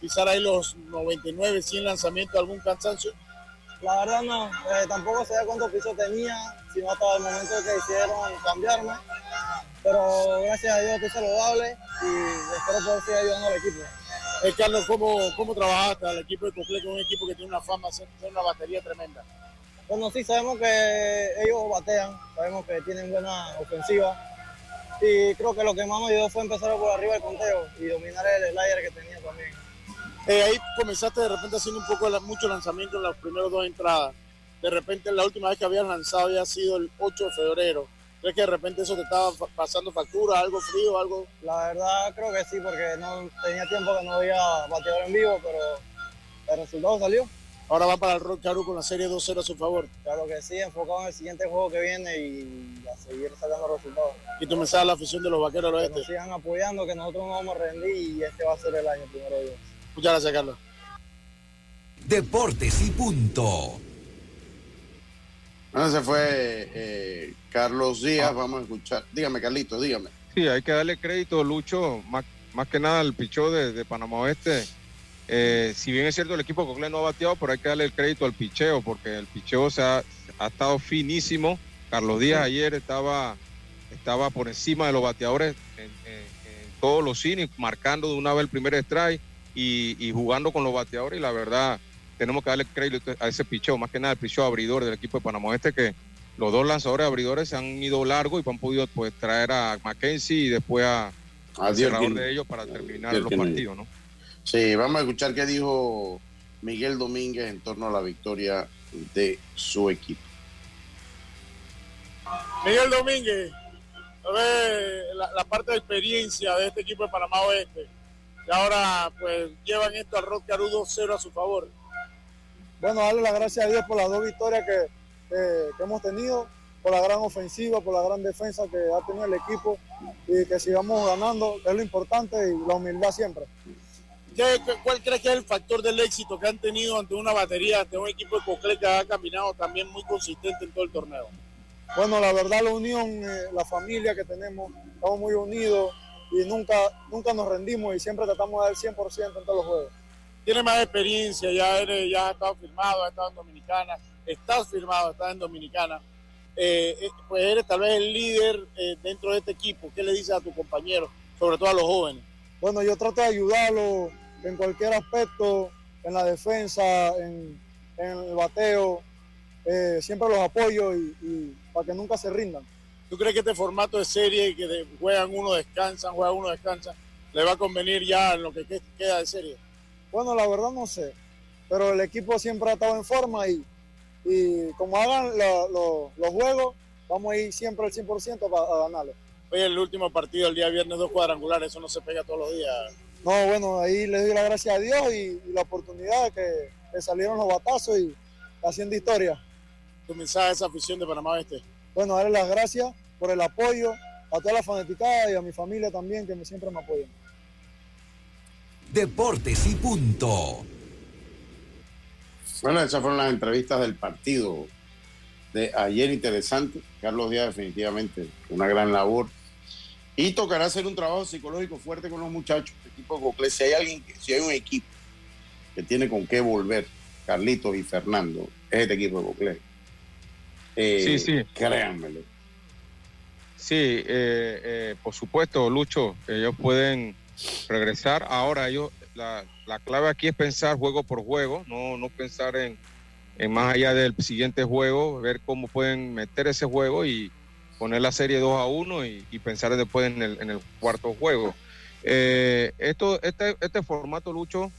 pisar ahí los 99, 100 lanzamientos algún cansancio? La verdad no, eh, tampoco sabía cuántos pisos tenía, sino hasta el momento que hicieron cambiarme. Pero gracias a Dios estoy saludable y espero poder seguir ayudando al equipo. Eh, Carlos, ¿cómo, ¿cómo trabajaste al equipo de Coclé, que es un equipo que tiene una fama, tiene una batería tremenda? Bueno, sí, sabemos que ellos batean, sabemos que tienen buena ofensiva y creo que lo que más me ayudó fue empezar por arriba del conteo y dominar el slider que tenía también. Eh, ahí comenzaste de repente haciendo un poco mucho lanzamiento en las primeras dos entradas. De repente la última vez que habías lanzado había sido el 8 de febrero. ¿Crees que de repente eso te estaba pasando factura, algo frío, algo? La verdad creo que sí, porque no tenía tiempo que no había bateador en vivo, pero el resultado salió. Ahora va para el Rock Caru con la serie 2-0 a su favor. Claro que sí, enfocado en el siguiente juego que viene y a seguir sacando resultados. ¿Y tu mensaje a la afición de los vaqueros del Que oeste? nos sigan apoyando, que nosotros no vamos a rendir y este va a ser el año primero de Dios. Muchas gracias, Carlos. Deportes y punto. Bueno, ese fue eh, Carlos Díaz. Vamos a escuchar. Dígame, Carlito, dígame. Sí, hay que darle crédito, Lucho, más, más que nada al pichó de, de Panamá Oeste. Eh, si bien es cierto el equipo Cocle no ha bateado, pero hay que darle el crédito al picheo, porque el picheo se ha, ha estado finísimo. Carlos Díaz ayer estaba, estaba por encima de los bateadores en, en- en todos los innings, marcando de una vez el primer strike y, y jugando con los bateadores. Y la verdad, tenemos que darle crédito a ese picheo, más que nada el picheo abridor del equipo de Panamá Oeste, que los dos lanzadores abridores se han ido largo y han podido pues traer a Mackenzie y después a, al cerrador de ellos para terminar los partidos, ¿no? Sí, vamos a escuchar qué dijo Miguel Domínguez en torno a la victoria de su equipo. Miguel Domínguez, a ver la, la parte de experiencia de este equipo de Panamá Oeste. Y ahora pues llevan esto al Rock Caru 2-0 a su favor. Bueno, darle las gracias a Dios por las dos victorias que, que- que hemos tenido, por la gran ofensiva, por la gran defensa que ha tenido el equipo y que sigamos ganando, que es lo importante y la humildad siempre. ¿Qué- ¿Cuál crees que es el factor del éxito que han tenido ante una batería, ante un equipo de Coclé que ha caminado también muy consistente en todo el torneo? Bueno, la verdad, la unión, eh, la familia que tenemos, estamos muy unidos y nunca, nunca nos rendimos y siempre tratamos de dar el 100% en todos los juegos. Tienes más experiencia, ya eres, ya has estado firmado, has estado en Dominicana, estás firmado, estás en Dominicana. Eh, eh, pues eres tal vez el líder eh, dentro de este equipo. ¿Qué le dices a tus compañeros, sobre todo a los jóvenes? Bueno, yo trato de ayudarlo en cualquier aspecto, en la defensa, en, en el bateo. eh, siempre los apoyo y, y para que nunca se rindan. ¿Tú crees que este formato de serie que de- juegan uno, descansan, juegan uno, descansan, le va a convenir ya en lo que que- queda de serie? Bueno, la verdad no sé, pero el equipo siempre ha estado en forma y, y como hagan lo- los juegos, vamos a ir siempre al 100% para ganarlo. Oye, el último partido el día viernes, dos cuadrangulares, eso no se pega todos los días. No, bueno, ahí les doy la gracia a Dios y, y la oportunidad de que, que salieron los batazos y haciendo historia. Tu mensaje a esa afición de Panamá Este. Bueno, darle las gracias por el apoyo a toda la fanaticada y a mi familia también que me, siempre me apoyan. Deportes y punto. Bueno, esas fueron las entrevistas del partido de ayer interesante. Carlos Díaz definitivamente una gran labor. Y tocará hacer un trabajo psicológico fuerte con los muchachos. Equipo de Coclé, si hay alguien, si hay un equipo que tiene con qué volver, Carlitos y Fernando, es este equipo de Coclé. Eh, Sí, sí. Créanmelo. Sí, eh, eh, por supuesto, Lucho, ellos pueden regresar. Ahora, ellos, la, la clave aquí es pensar juego por juego, no, no pensar en, en más allá del siguiente juego, ver cómo pueden meter ese juego y poner la serie 2 a 1 y, y pensar después en el, en el cuarto juego. Eh, esto, este, este formato, Lucho,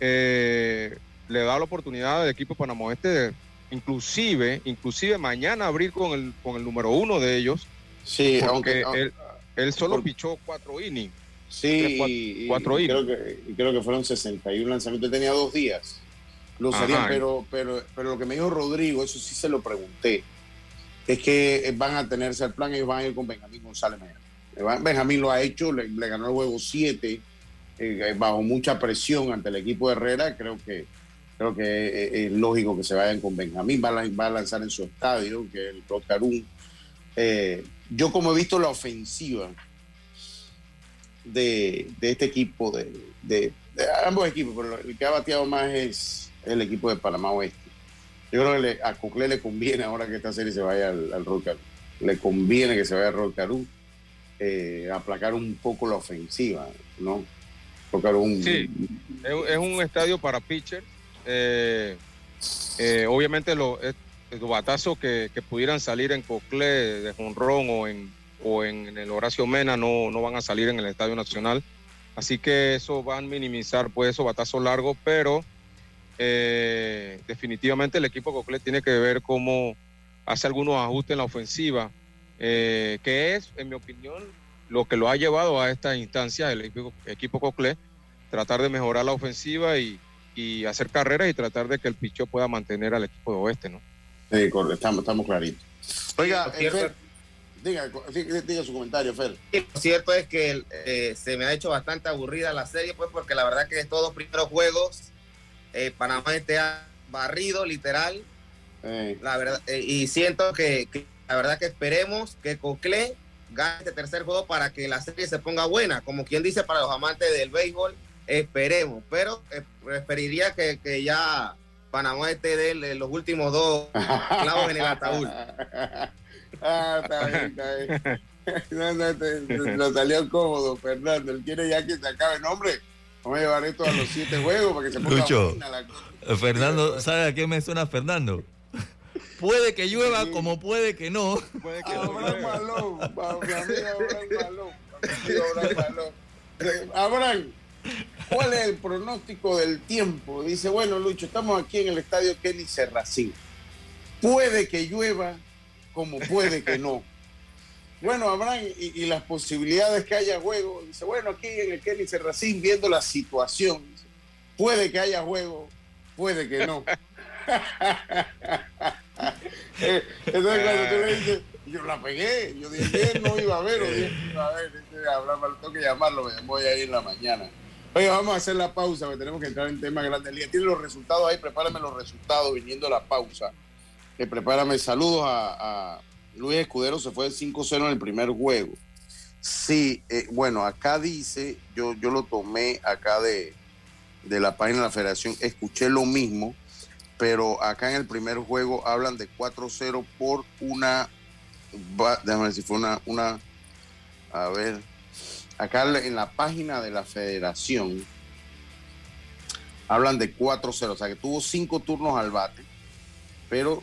eh, le da la oportunidad al equipo Panamá Oeste de inclusive, inclusive mañana abrir con el, con el número uno de ellos. Sí, porque aunque- él, él solo pichó cuatro innings. Sí, cuatro- y creo, innings. que, creo que fueron 61 lanzamientos. Tenía dos días. Lo serían, pero, pero, pero lo que me dijo Rodrigo, eso sí se lo pregunté, es que van a tenerse el plan, ellos van a ir con Benjamín González mañana. Benjamín lo ha hecho, le, ganó el juego 7 bajo mucha presión ante el equipo de Herrera. Creo que Creo que es, lógico que se vayan con Benjamín. Va a, lanzar en su estadio, que es el Rocarún. Eh, yo como he visto la ofensiva de, este equipo, de, ambos equipos, pero el que ha bateado más es el equipo de Panamá Oeste. Yo creo que a Coclé le conviene ahora que esta serie se vaya al, al Le conviene que se vaya al Rocarú, eh, aplacar un poco la ofensiva, ¿no? Rocarú. Sí, es, un estadio para pitchers. Eh, eh, obviamente los, batazos que, pudieran salir en Coclé de Jonrón o en, o en el Horacio Mena no, no van a salir en el Estadio Nacional. Así que eso va a minimizar pues esos batazos largos, pero eh, definitivamente el equipo Coclé tiene que ver cómo hace algunos ajustes en la ofensiva, eh, que es, en mi opinión, lo que lo ha llevado a esta instancia el equipo, equipo Coclé, tratar de mejorar la ofensiva y, hacer carreras y tratar de que el pichó pueda mantener al equipo de oeste, ¿no? Sí, estamos, estamos claritos. Oiga, Fer, diga, diga, su comentario, Fer. lo cierto es que se me ha hecho bastante aburrida la serie, pues porque la verdad que estos dos primeros juegos eh, Panamá este ha barrido literal. La verdad, eh, y siento que, la verdad que esperemos que Cocle gane este tercer juego para que la serie se ponga buena. Como quien dice, para los amantes del béisbol, esperemos. Pero eh, preferiría que, ya Panamá esté de los últimos dos clavos en el ataúd. ah, está bien, está bien. No, salió cómodo, Fernando. Él quiere ya que se acabe. No, hombre, Vamos a llevar esto a los siete juegos para que se ponga Lucho, Fernando, ¿sabe a qué me suena Fernando? Puede que llueva como puede que no. Puede que Abraham Malón, mi amigo Abraham Abraham, ¿cuál es el pronóstico del tiempo? Dice, bueno, Lucho, estamos aquí en el estadio Kenny Serracín. Puede que llueva como puede que no. Bueno, Abraham, y, las posibilidades que haya juego. Dice, bueno, aquí en el Kenny Serracín, viendo la situación, puede que haya juego, puede que no. Eh, entonces, cuando tú le dices, yo la pegué, yo dije, no iba a ver, o dije, iba a ver, Abraham, tengo que llamarlo, me voy a ir en la mañana. Oye, vamos a hacer la pausa, porque tenemos que entrar en temas grandes del día. Tiene los resultados ahí, prepárame los resultados viniendo la pausa. Eh, prepárame saludos a Luis Escudero se fue 5-0 en el primer juego. Sí, eh, bueno, acá dice, yo, yo lo tomé acá de, la página de la federación, escuché lo mismo, pero acá en el primer juego hablan de 4-0 por una, déjame ver si fue una, una, a ver, acá en la página de la federación hablan de 4-0, o sea que tuvo cinco turnos al bate, pero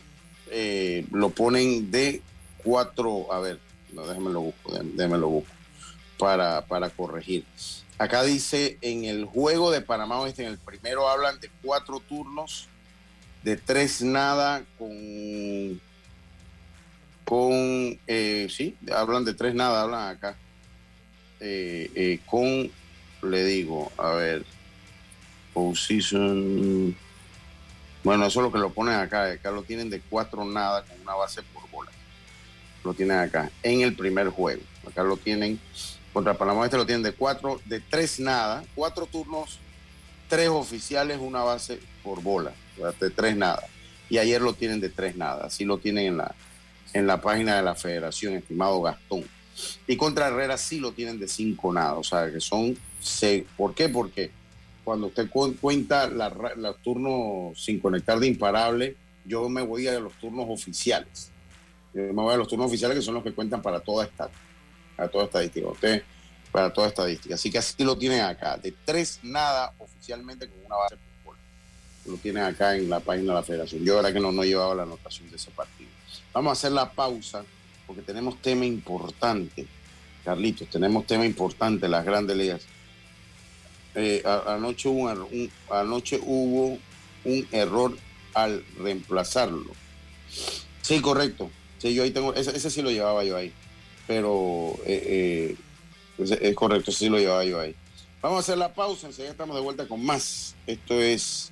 eh, lo ponen de cuatro, a ver, no, déjame lo busco, déjame lo busco, para, para corregir. Acá dice, en el juego de Panamá Oeste, en el primero hablan de cuatro turnos, de tres nada, con, con, eh, sí, hablan de tres nada, hablan acá, eh, eh, con, le digo, a ver, position, bueno, eso es lo que lo ponen acá, acá lo tienen de cuatro nada, con una base por bola. Lo tienen acá, en el primer juego. Acá lo tienen, contra Panamá Este lo tienen de cuatro, de tres nada, cuatro turnos, tres oficiales, una base por bola, de tres nada. Y ayer lo tienen de tres nada, así lo tienen en la, en la página de la federación, estimado Gastón. Y contra Herrera sí lo tienen de cinco nada, o sea que son, ¿por qué? Porque cuando usted cuenta los turnos sin conectar de imparable, yo me voy a los turnos oficiales me voy a los turnos oficiales que son los que cuentan para toda esta, para toda estadística. Para toda estadística. Así que así lo tienen acá. De tres nada oficialmente con una base Lo tienen acá en la página de la federación. Yo, verdad que no, no he llevado la anotación de ese partido. Vamos a hacer la pausa porque tenemos tema importante. Carlitos, tenemos tema importante, las grandes ligas. Eh, anoche, hubo un, anoche hubo un error al reemplazarlo. Sí, correcto. Sí, yo ahí tengo, ese, sí lo llevaba yo ahí. Pero eh, eh, es, correcto, sí lo llevaba yo ahí. Vamos a hacer la pausa, enseguida estamos de vuelta con más. Esto es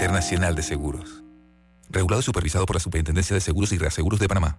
Internacional de Seguros. Regulado y supervisado por la Superintendencia de Seguros y Reaseguros de Panamá.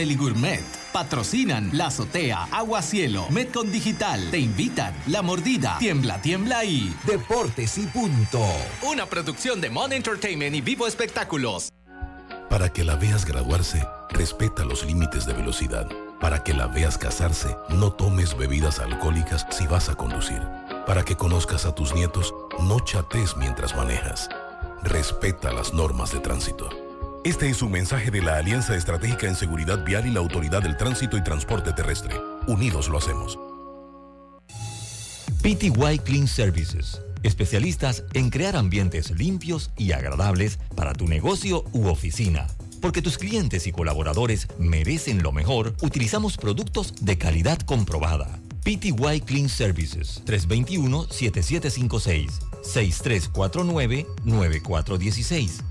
Deli Gourmet. Patrocinan La Azotea, Agua Cielo, Metcon Digital. Te invitan La Mordida, Tiembla, Tiembla y Deportes y Punto. Una producción de Mon Entertainment y Vivo Espectáculos. Para que la veas graduarse, respeta los límites de velocidad. Para que la veas casarse, no tomes bebidas alcohólicas si vas a conducir. Para que conozcas a tus nietos, no chates mientras manejas. Respeta las normas de tránsito. Este es un mensaje de la Alianza Estratégica en Seguridad Vial y la Autoridad del Tránsito y Transporte Terrestre. Unidos lo hacemos. PTY Clean Services. Especialistas en crear ambientes limpios y agradables para tu negocio u oficina. Porque tus clientes y colaboradores merecen lo mejor, utilizamos productos de calidad comprobada. PTY Clean Services 321-7756 6349-9416.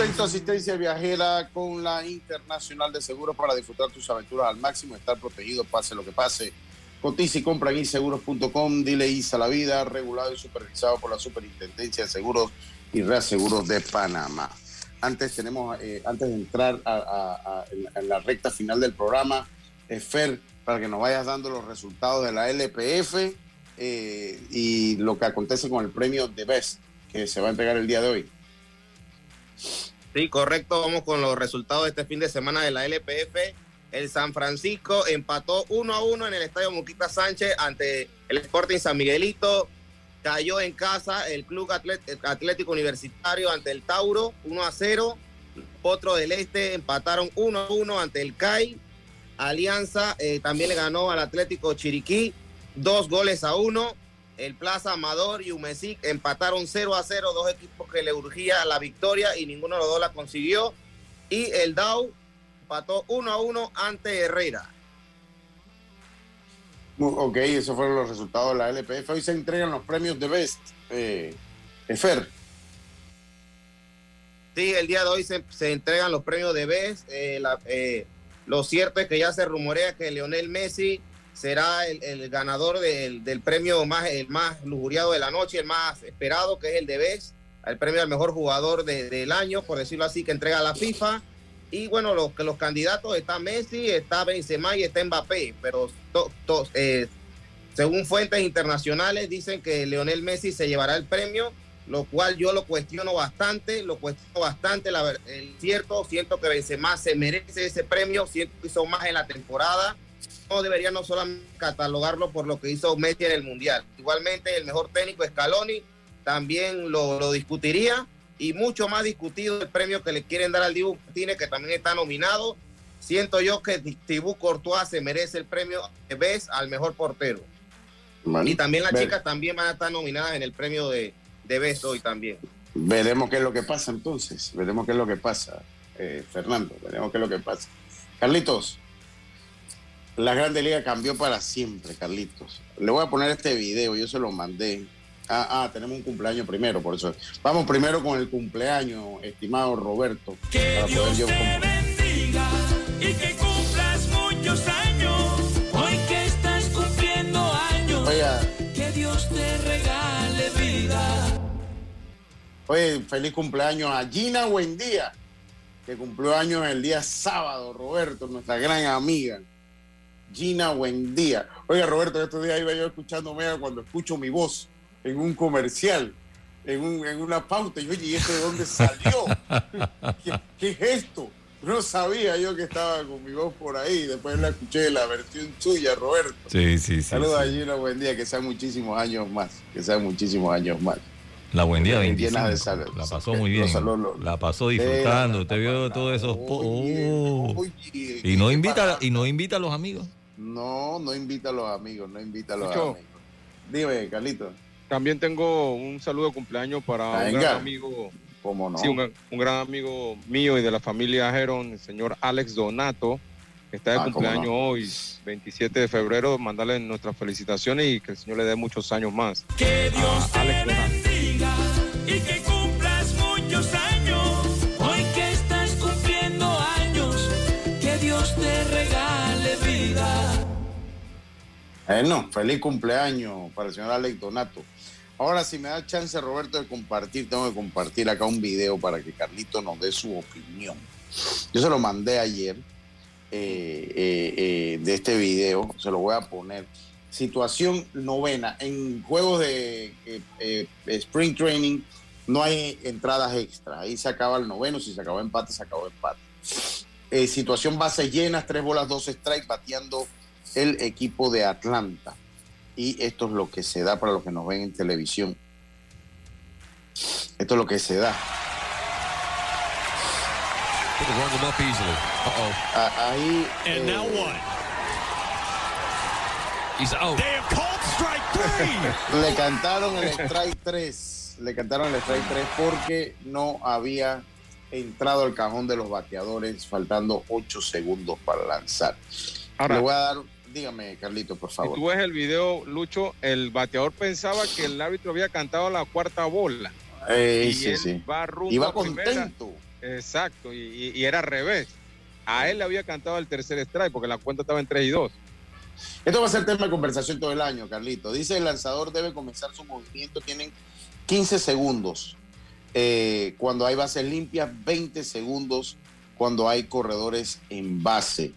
Asistencia viajera con la Internacional de Seguros para disfrutar tus aventuras al máximo, estar protegido pase lo que pase. Cotiza y compra en inseguros.com, dile ISA la vida, regulado y supervisado por la Superintendencia de Seguros y Reaseguros de Panamá. Antes tenemos, eh, antes de entrar a, en, la- recta final del programa, Fer, para que nos vayas dando los resultados de la LPF eh, y lo que acontece con el premio de Best, que se va a entregar el día de hoy. Sí, correcto. Vamos con los resultados de este fin de semana de la LPF. El San Francisco empató 1 a 1 en el estadio Muquita Sánchez ante el Sporting San Miguelito. Cayó en casa el Club Atlético Universitario ante el Tauro 1 a 0. Otro del Este empataron 1 a 1 ante el CAI. Alianza eh, también le ganó al Atlético Chiriquí dos goles a uno. El Plaza Amador y Umesic empataron 0 a 0, dos equipos que le urgía la victoria y ninguno de los dos la consiguió. Y el Dow empató 1 a 1 ante Herrera. Ok, esos fueron los resultados de la LPF. Hoy se entregan los premios de Best. Eh, eh, Fer, Sí, el día de hoy se, se entregan los premios de BES. Eh, la- eh, lo cierto es que ya se rumorea que Leonel Messi será el, el ganador del, premio más, el más lujuriado de la noche, el más esperado, que es el de BES, el premio al mejor jugador de- del año, por decirlo así, que entrega la FIFA. Y bueno, los, los candidatos está Messi, está Benzema y está Mbappé, pero eh, según fuentes internacionales dicen que Leonel Messi se llevará el premio lo cual yo lo cuestiono bastante, lo cuestiono bastante, la el cierto, siento que Benzema se merece ese premio, siento que hizo más en la temporada, no debería no solamente catalogarlo por lo que hizo Messi en el Mundial, igualmente el mejor técnico Scaloni también lo, lo discutiría y mucho más discutido el premio que le quieren dar al Dibu Martínez que también está nominado, siento yo que Thibaut Courtois se merece el premio de vez al mejor portero. Y también las chicas también van a estar nominadas en el premio de, de Best hoy también. veremos qué es lo que pasa entonces. Veremos qué es lo que pasa, eh, Fernando. Veremos qué es lo que pasa. Carlitos, la Grande Liga cambió para siempre, Carlitos. Le voy a poner este video, yo se lo mandé Ah, ah, tenemos un cumpleaños primero, por eso. Vamos primero con el cumpleaños, estimado Roberto. Que Dios te bendiga y que cumplas muchos años. Hoy que estás cumpliendo años. Oiga. Que Dios te regale vida. Oye, feliz cumpleaños a Gina Buendía, que cumplió años el día sábado, Roberto, nuestra gran amiga. Gina Buendía. Oiga, Roberto, estos días iba yo escuchándome cuando escucho mi voz en un comercial, en, un, en una pauta. Y oye, ¿y esto de dónde salió? ¿Qué, ¿Qué, es esto? No sabía yo que estaba con mi voz por ahí. Después la escuché la versión suya, Roberto. Sí, sí, sí. Saludos sí. a Gina Buendía, que sean muchísimos años más. Que sean muchísimos años más. La buen día, Llena 25. de. La pasó muy bien. los saludos, La pasó disfrutando. Usted vio todos esos. Oh. Y no invita, y no invita a los amigos. No, no invita a los amigos, no invita a los amigos. Dime, Carlito. También tengo un saludo de cumpleaños para un gran amigo, ¿Cómo no? sí, un, un gran amigo mío y de la familia Heron, el señor Alex Donato, que está de Ah, cumpleaños no. hoy, 27 de febrero. Mandarle nuestras felicitaciones y que el Señor le dé muchos años más. Que Dios a Alex Donato. Eh, no, feliz cumpleaños para el señor Alex Donato. Ahora, si me da chance, Roberto, de compartir, tengo que compartir acá un video para que Carlito nos dé su opinión. Yo se lo mandé ayer eh, eh, eh, de este video, se lo voy a poner. Situación novena. En juegos de eh, eh, Spring Training no hay entradas extra. Ahí se acaba el noveno, si se acabó empate, se acabó empate. Eh, situación bases llenas, tres bolas, dos strikes, bateando el equipo de Atlanta. Y esto es lo que se da para los que nos ven en televisión. Esto es lo que se da. Ahí. And now eh, what? He's out. They have called strike three. Le cantaron el strike 3. Le cantaron el strike 3 porque no había entrado al cajón de los bateadores, faltando 8 segundos para lanzar. Ahora- Le voy a dar. Dígame, Carlito, por Si favor. tú ves el video, Lucho, el bateador pensaba que el árbitro había cantado la cuarta bola. Eh, y sí, él sí. va rumbo Iba a primera. contento. Exacto, y era al revés. A él le había cantado el tercer strike porque la cuenta estaba en 3 y 2. Esto va a ser tema de conversación todo el año, Carlito. Dice el lanzador debe comenzar su movimiento. Tienen 15 segundos eh, cuando hay bases limpias, 20 segundos cuando hay corredores en base.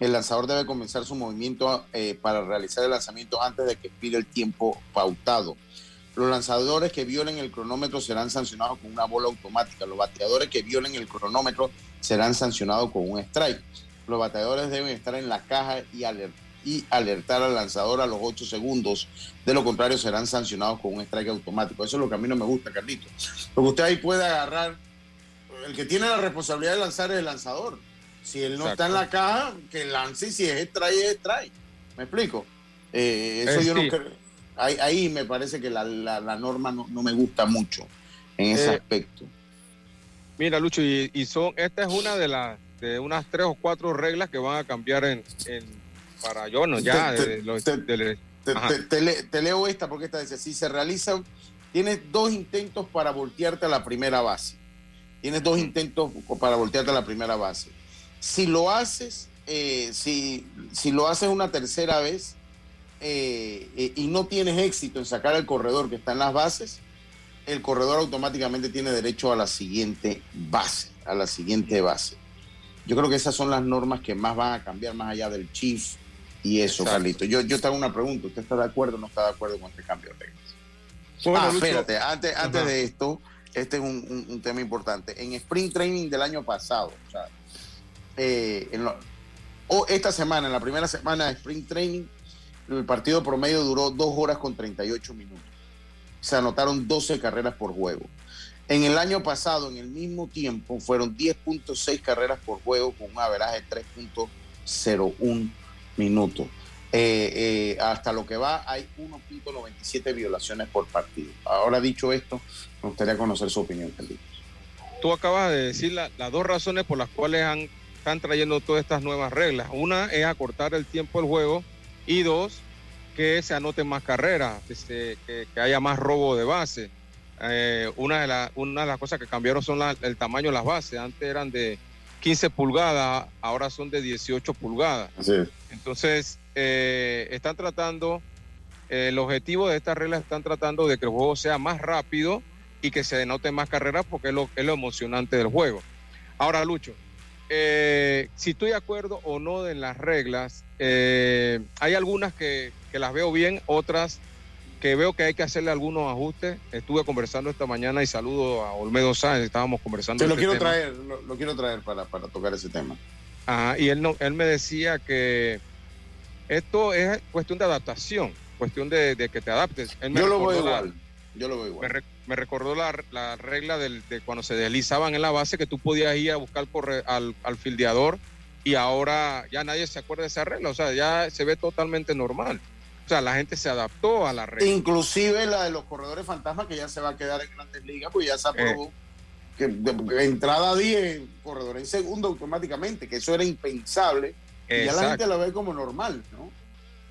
El lanzador debe comenzar su movimiento eh, para realizar el lanzamiento antes de que expire el tiempo pautado. Los lanzadores que violen el cronómetro serán sancionados con una bola automática. Los bateadores que violen el cronómetro serán sancionados con un strike. Los bateadores deben estar en la caja y, aler- y alertar al lanzador a los 8 segundos. De lo contrario, serán sancionados con un strike automático. Eso es lo que a mí no me gusta, Carlito. Porque usted ahí puede agarrar. El que tiene la responsabilidad de lanzar es el lanzador. Si él no Exacto. está en la caja, que lance. y Si es strike, es strike. ¿Me explico? Eh, eso Eh, yo sí. no creo. Ahí, ahí me parece que la, la- la norma no, no me gusta mucho en ese Eh, aspecto. Mira, Lucho, y, y son, esta es una de las de unas tres o cuatro reglas que van a cambiar en, en para yo no ya Te- de los- te- le- leo esta porque esta dice, si se realizan, tienes dos intentos para voltearte a la primera base. Tienes dos intentos para voltearte a la primera base. Si lo haces, eh, si, si lo haces una tercera vez eh, eh, y no tienes éxito en sacar al corredor que está en las bases, el corredor automáticamente tiene derecho a la siguiente base, a la siguiente base. Yo creo que esas son las normas que más van a cambiar más allá del chief y eso, Exacto. Carlito. Yo, yo te hago una pregunta. ¿Usted está de acuerdo o no está de acuerdo con este cambio de reglas? Bueno, ah, espérate. Antes, antes de esto, este es un, un- un tema importante. En Spring Training del año pasado, o sea, eh, o esta semana, en la primera semana de Spring Training, el partido promedio duró 2 horas con 38 minutos. Se anotaron 12 carreras por juego. En el año pasado, en el mismo tiempo, fueron 10.6 carreras por juego con un averaje de 3.01 minutos. Eh, eh, hasta lo que va, hay 1.97 violaciones por partido. Ahora dicho esto, me gustaría conocer su opinión, Carlitos. tú acabas de decir la- las dos razones por las cuales han, están trayendo todas estas nuevas reglas. Una es acortar el tiempo del juego y dos, que se anoten más carreras, que, se- que- que haya más robo de base. Eh, una, de la- una de las cosas que cambiaron son la- el tamaño de las bases. Antes eran de 15 pulgadas, ahora son de 18 pulgadas. Entonces, eh, están tratando, eh, el objetivo de estas reglas están tratando de que el juego sea más rápido y que se denoten más carreras porque es lo, es lo emocionante del juego. Ahora, Lucho, eh, si estoy de acuerdo o no en las reglas, eh, hay algunas que, que las veo bien, otras que veo que hay que hacerle algunos ajustes. Estuve conversando esta mañana y saludo a Olmedo Sáenz, estábamos conversando. Te lo este quiero tema. traer, lo, lo quiero traer para, para tocar ese tema. Ajá, y él, no, él me decía que esto es cuestión de adaptación, cuestión de, de que te adaptes. Él me Yo lo veo igual. Yo lo veo Me, igual. re- me recordó la, la regla del- de cuando se deslizaban en la base, que tú podías ir a buscar corre- al, al fildeador y ahora ya nadie se acuerda de esa regla, o sea, ya se ve totalmente normal. O sea, la gente se adaptó a la regla. Inclusive la de los corredores fantasmas que ya se va a quedar en grandes ligas, pues ya se Eh. aprobó que de, de entrada 10, corredor en segundo automáticamente, que eso era impensable. Y ya la gente lo ve como normal, ¿no?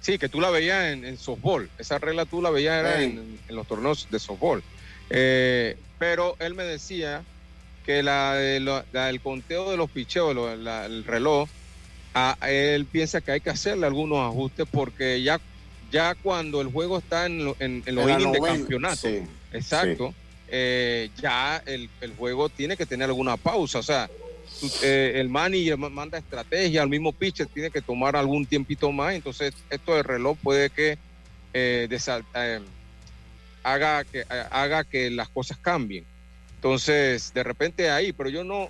Sí, que tú la veías en, en softball. Esa regla tú la veías era en, en los torneos de softball. Eh, pero él me decía que la, lo- la del conteo de los picheos, la- el reloj, a- él piensa que hay que hacerle algunos ajustes porque ya, ya cuando el juego está en, lo- en- los la innings de campeonato, sí, exacto, eh, ya el, el juego tiene que tener alguna pausa. O sea, eh, el manager ma- manda estrategia, el mismo pitcher tiene que tomar algún tiempito más, entonces esto del reloj puede que eh, eh, haga que eh, haga que las cosas cambien. Entonces, de repente ahí, pero yo no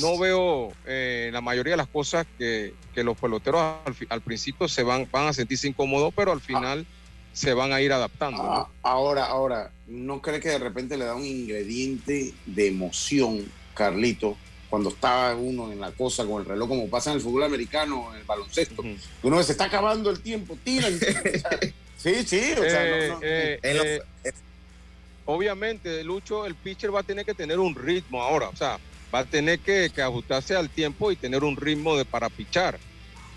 no veo la mayoría de las cosas que, que los peloteros al, al principio se van van a sentirse incómodos, pero al final se van a ir adaptando. Ah, ahora, ahora, ¿no cree que de repente le da un ingrediente de emoción, Carlito, cuando está uno en la cosa con el reloj, como pasa en el fútbol americano, en el baloncesto? Uno ve, se está acabando el tiempo, tiran. o sea, sí, sí, o sea, Eh, no, no. eh, eh, obviamente, Lucho, el pitcher va a tener que tener un ritmo ahora, o sea, va a tener que, que ajustarse al tiempo y tener un ritmo de para pichar.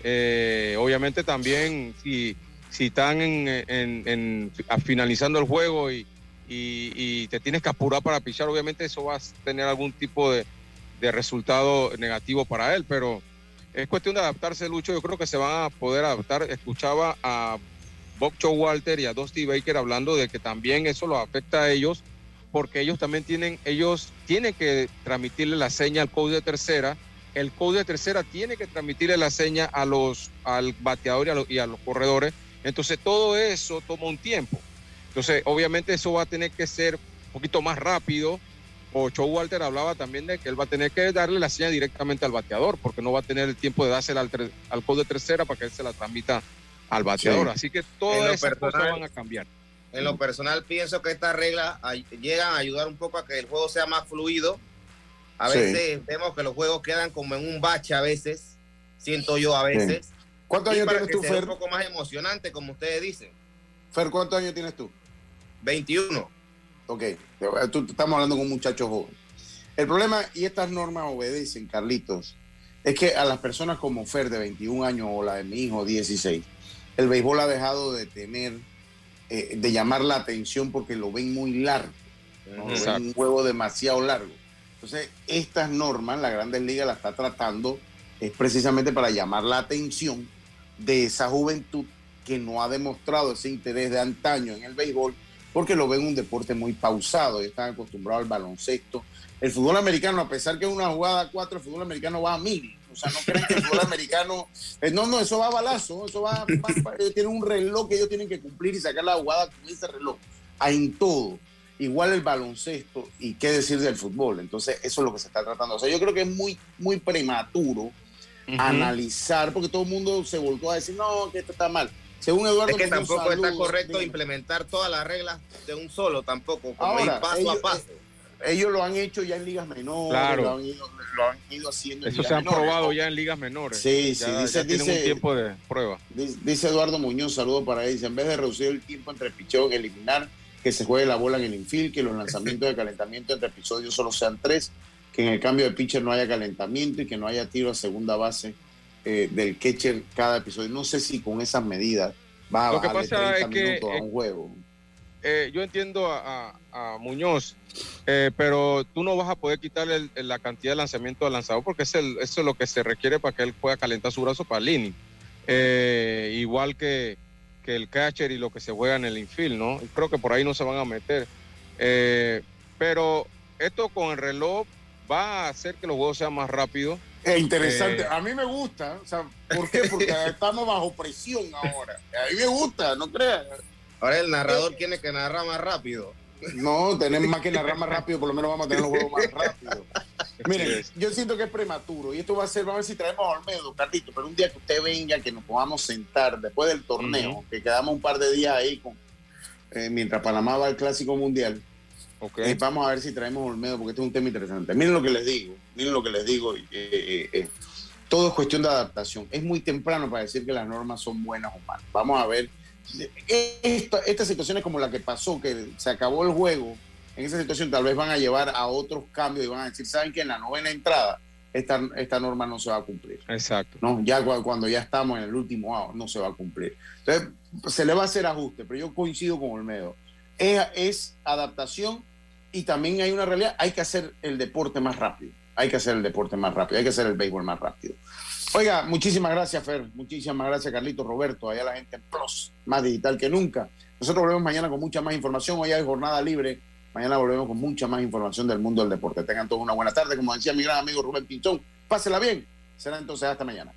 Eh, obviamente también si, si están en, en- en- finalizando el juego y, y- y te tienes que apurar para pichar, obviamente eso va a tener algún tipo de, de resultado negativo para él, pero es cuestión de adaptarse, Lucho. Yo creo que se van a poder adaptar. Escuchaba a Bob Walter y a Dusty Baker hablando de que también eso los afecta a ellos, porque ellos también tienen, ellos tienen que transmitirle la seña al coach de tercera. El coach de tercera tiene que transmitirle la seña a los, al y a, los, y a los corredores. Entonces todo eso toma un tiempo. Entonces, obviamente eso va a tener que ser un poquito más rápido. O Walter hablaba también de que él va a tener que darle la señal directamente al bateador, porque no va a tener el tiempo de dársela al, al coach de tercera para que él se la transmita al bateador. Sí. Así que En todas lo esas cosas personal- van a cambiar. En lo personal pienso que estas reglas llegan a ayudar un poco a que el juego sea más fluido. A Sí. veces vemos que los juegos quedan como en un bache a veces, siento yo a veces. ¿Cuántos Y años para tienes que tú, sea Fer? un poco más emocionante, como ustedes dicen. Fer, ¿cuántos años tienes tú? 21. Ok, tú, estamos hablando con un muchacho joven. El problema, y estas normas obedecen, Carlitos, es que a las personas como Fer de 21 años o la de mi hijo 16, el béisbol ha dejado de tener, eh, de llamar la atención porque lo ven muy largo, ¿no? Lo ven un juego demasiado largo. Entonces, estas normas, la Grandes Ligas la está tratando, es precisamente para llamar la atención de esa juventud que no ha demostrado ese interés de antaño en el béisbol porque lo ven un deporte muy pausado, ellos están acostumbrados al baloncesto. El fútbol americano, a pesar que es una jugada a cuatro, el fútbol americano va a mil. O sea, no creen que el fútbol americano. eh, no, no, eso va a balazo, eso va. ellos tienen un reloj que ellos tienen que cumplir y sacar la jugada con ese reloj. Hay en todo. Igual el baloncesto y qué decir del fútbol. Entonces, eso es lo que se está tratando. O sea, yo creo que es muy, muy prematuro analizar, porque todo el mundo se volvió a decir, no, que esto está mal. Según Eduardo Es que Muñoz, tampoco está correcto implementar todas las reglas de un solo, tampoco, como Ahora, ir paso ellos, a paso. ellos lo han hecho ya en ligas menores, Claro. lo, han ido, lo han ido haciendo. en Eso ligas se han menores. probado ya en ligas menores. Sí, Ya- sí, dice- ya tienen dice- un tiempo de prueba. Dice, dice Eduardo Muñoz, saludo para él. Dice, en vez de reducir el tiempo entre picheo en eliminar, que se juegue la bola en el infield, que los lanzamientos de calentamiento entre episodios solo sean tres, que en el cambio de pitcher no haya calentamiento y que no haya tiro a segunda base eh, del catcher cada episodio. No sé si con esas medidas Va a Lo que bajarle pasa 30 es que, minutos a eh, un juego. Eh, yo entiendo a, a- a Muñoz, eh, pero tú no vas a poder quitarle el- la cantidad de lanzamiento al lanzador porque es el- eso es lo que se requiere para que él pueda calentar su brazo para el inning. Eh, igual que, que el catcher y lo que se juega en el infield, ¿no? Creo que por ahí no se van a meter. Eh, pero esto con el reloj va a hacer que los juegos sean más rápidos. Es interesante. Eh, a mí me gusta. O sea, ¿Por qué? Porque estamos bajo presión ahora. A mí me gusta, no creas. Ahora el narrador tiene que narrar más rápido. No, tenemos más que narrar más rápido, por lo menos vamos a tener los juegos más rápido. Miren, yo siento que es prematuro y esto va a ser, vamos a ver si traemos a Olmedo, Carlito, pero un día que usted venga, que nos podamos sentar después del torneo, que quedamos un par de días ahí con, eh, mientras Panamá va al Clásico Mundial. Vamos a ver si traemos Olmedo, porque este es un tema interesante. Miren lo que les digo, miren lo que les digo. eh, eh, eh, todo es cuestión de adaptación. Es muy temprano para decir que las normas son buenas o malas. Vamos a ver. Esta, estas situaciones como la que pasó, que se acabó el juego, en esa situación tal vez van a llevar a otros cambios y van a decir, ¿saben que en la novena entrada esta, esta norma no se va a cumplir? Exacto. ¿no? Ya cu- cuando ya estamos en el último out, no se va a cumplir. Entonces, se le va a hacer ajuste, pero yo coincido con Olmedo. Es, es adaptación y también hay una realidad, hay que hacer el deporte más rápido. Hay que hacer el deporte más rápido, hay que hacer el béisbol más rápido. Oiga, muchísimas gracias, Fer. Muchísimas gracias, Carlito, Roberto. Allá la gente en Plus, más digital que nunca. Nosotros volvemos mañana con mucha más información. Hoy hay jornada libre. Mañana volvemos con mucha más información del mundo del deporte. Tengan todos una buena tarde. Como decía mi gran amigo Rubén Pinzón, pásela bien. Será entonces hasta mañana.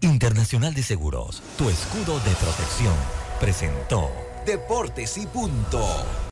Internacional de Seguros, tu escudo de protección, presentó Deportes y Punto.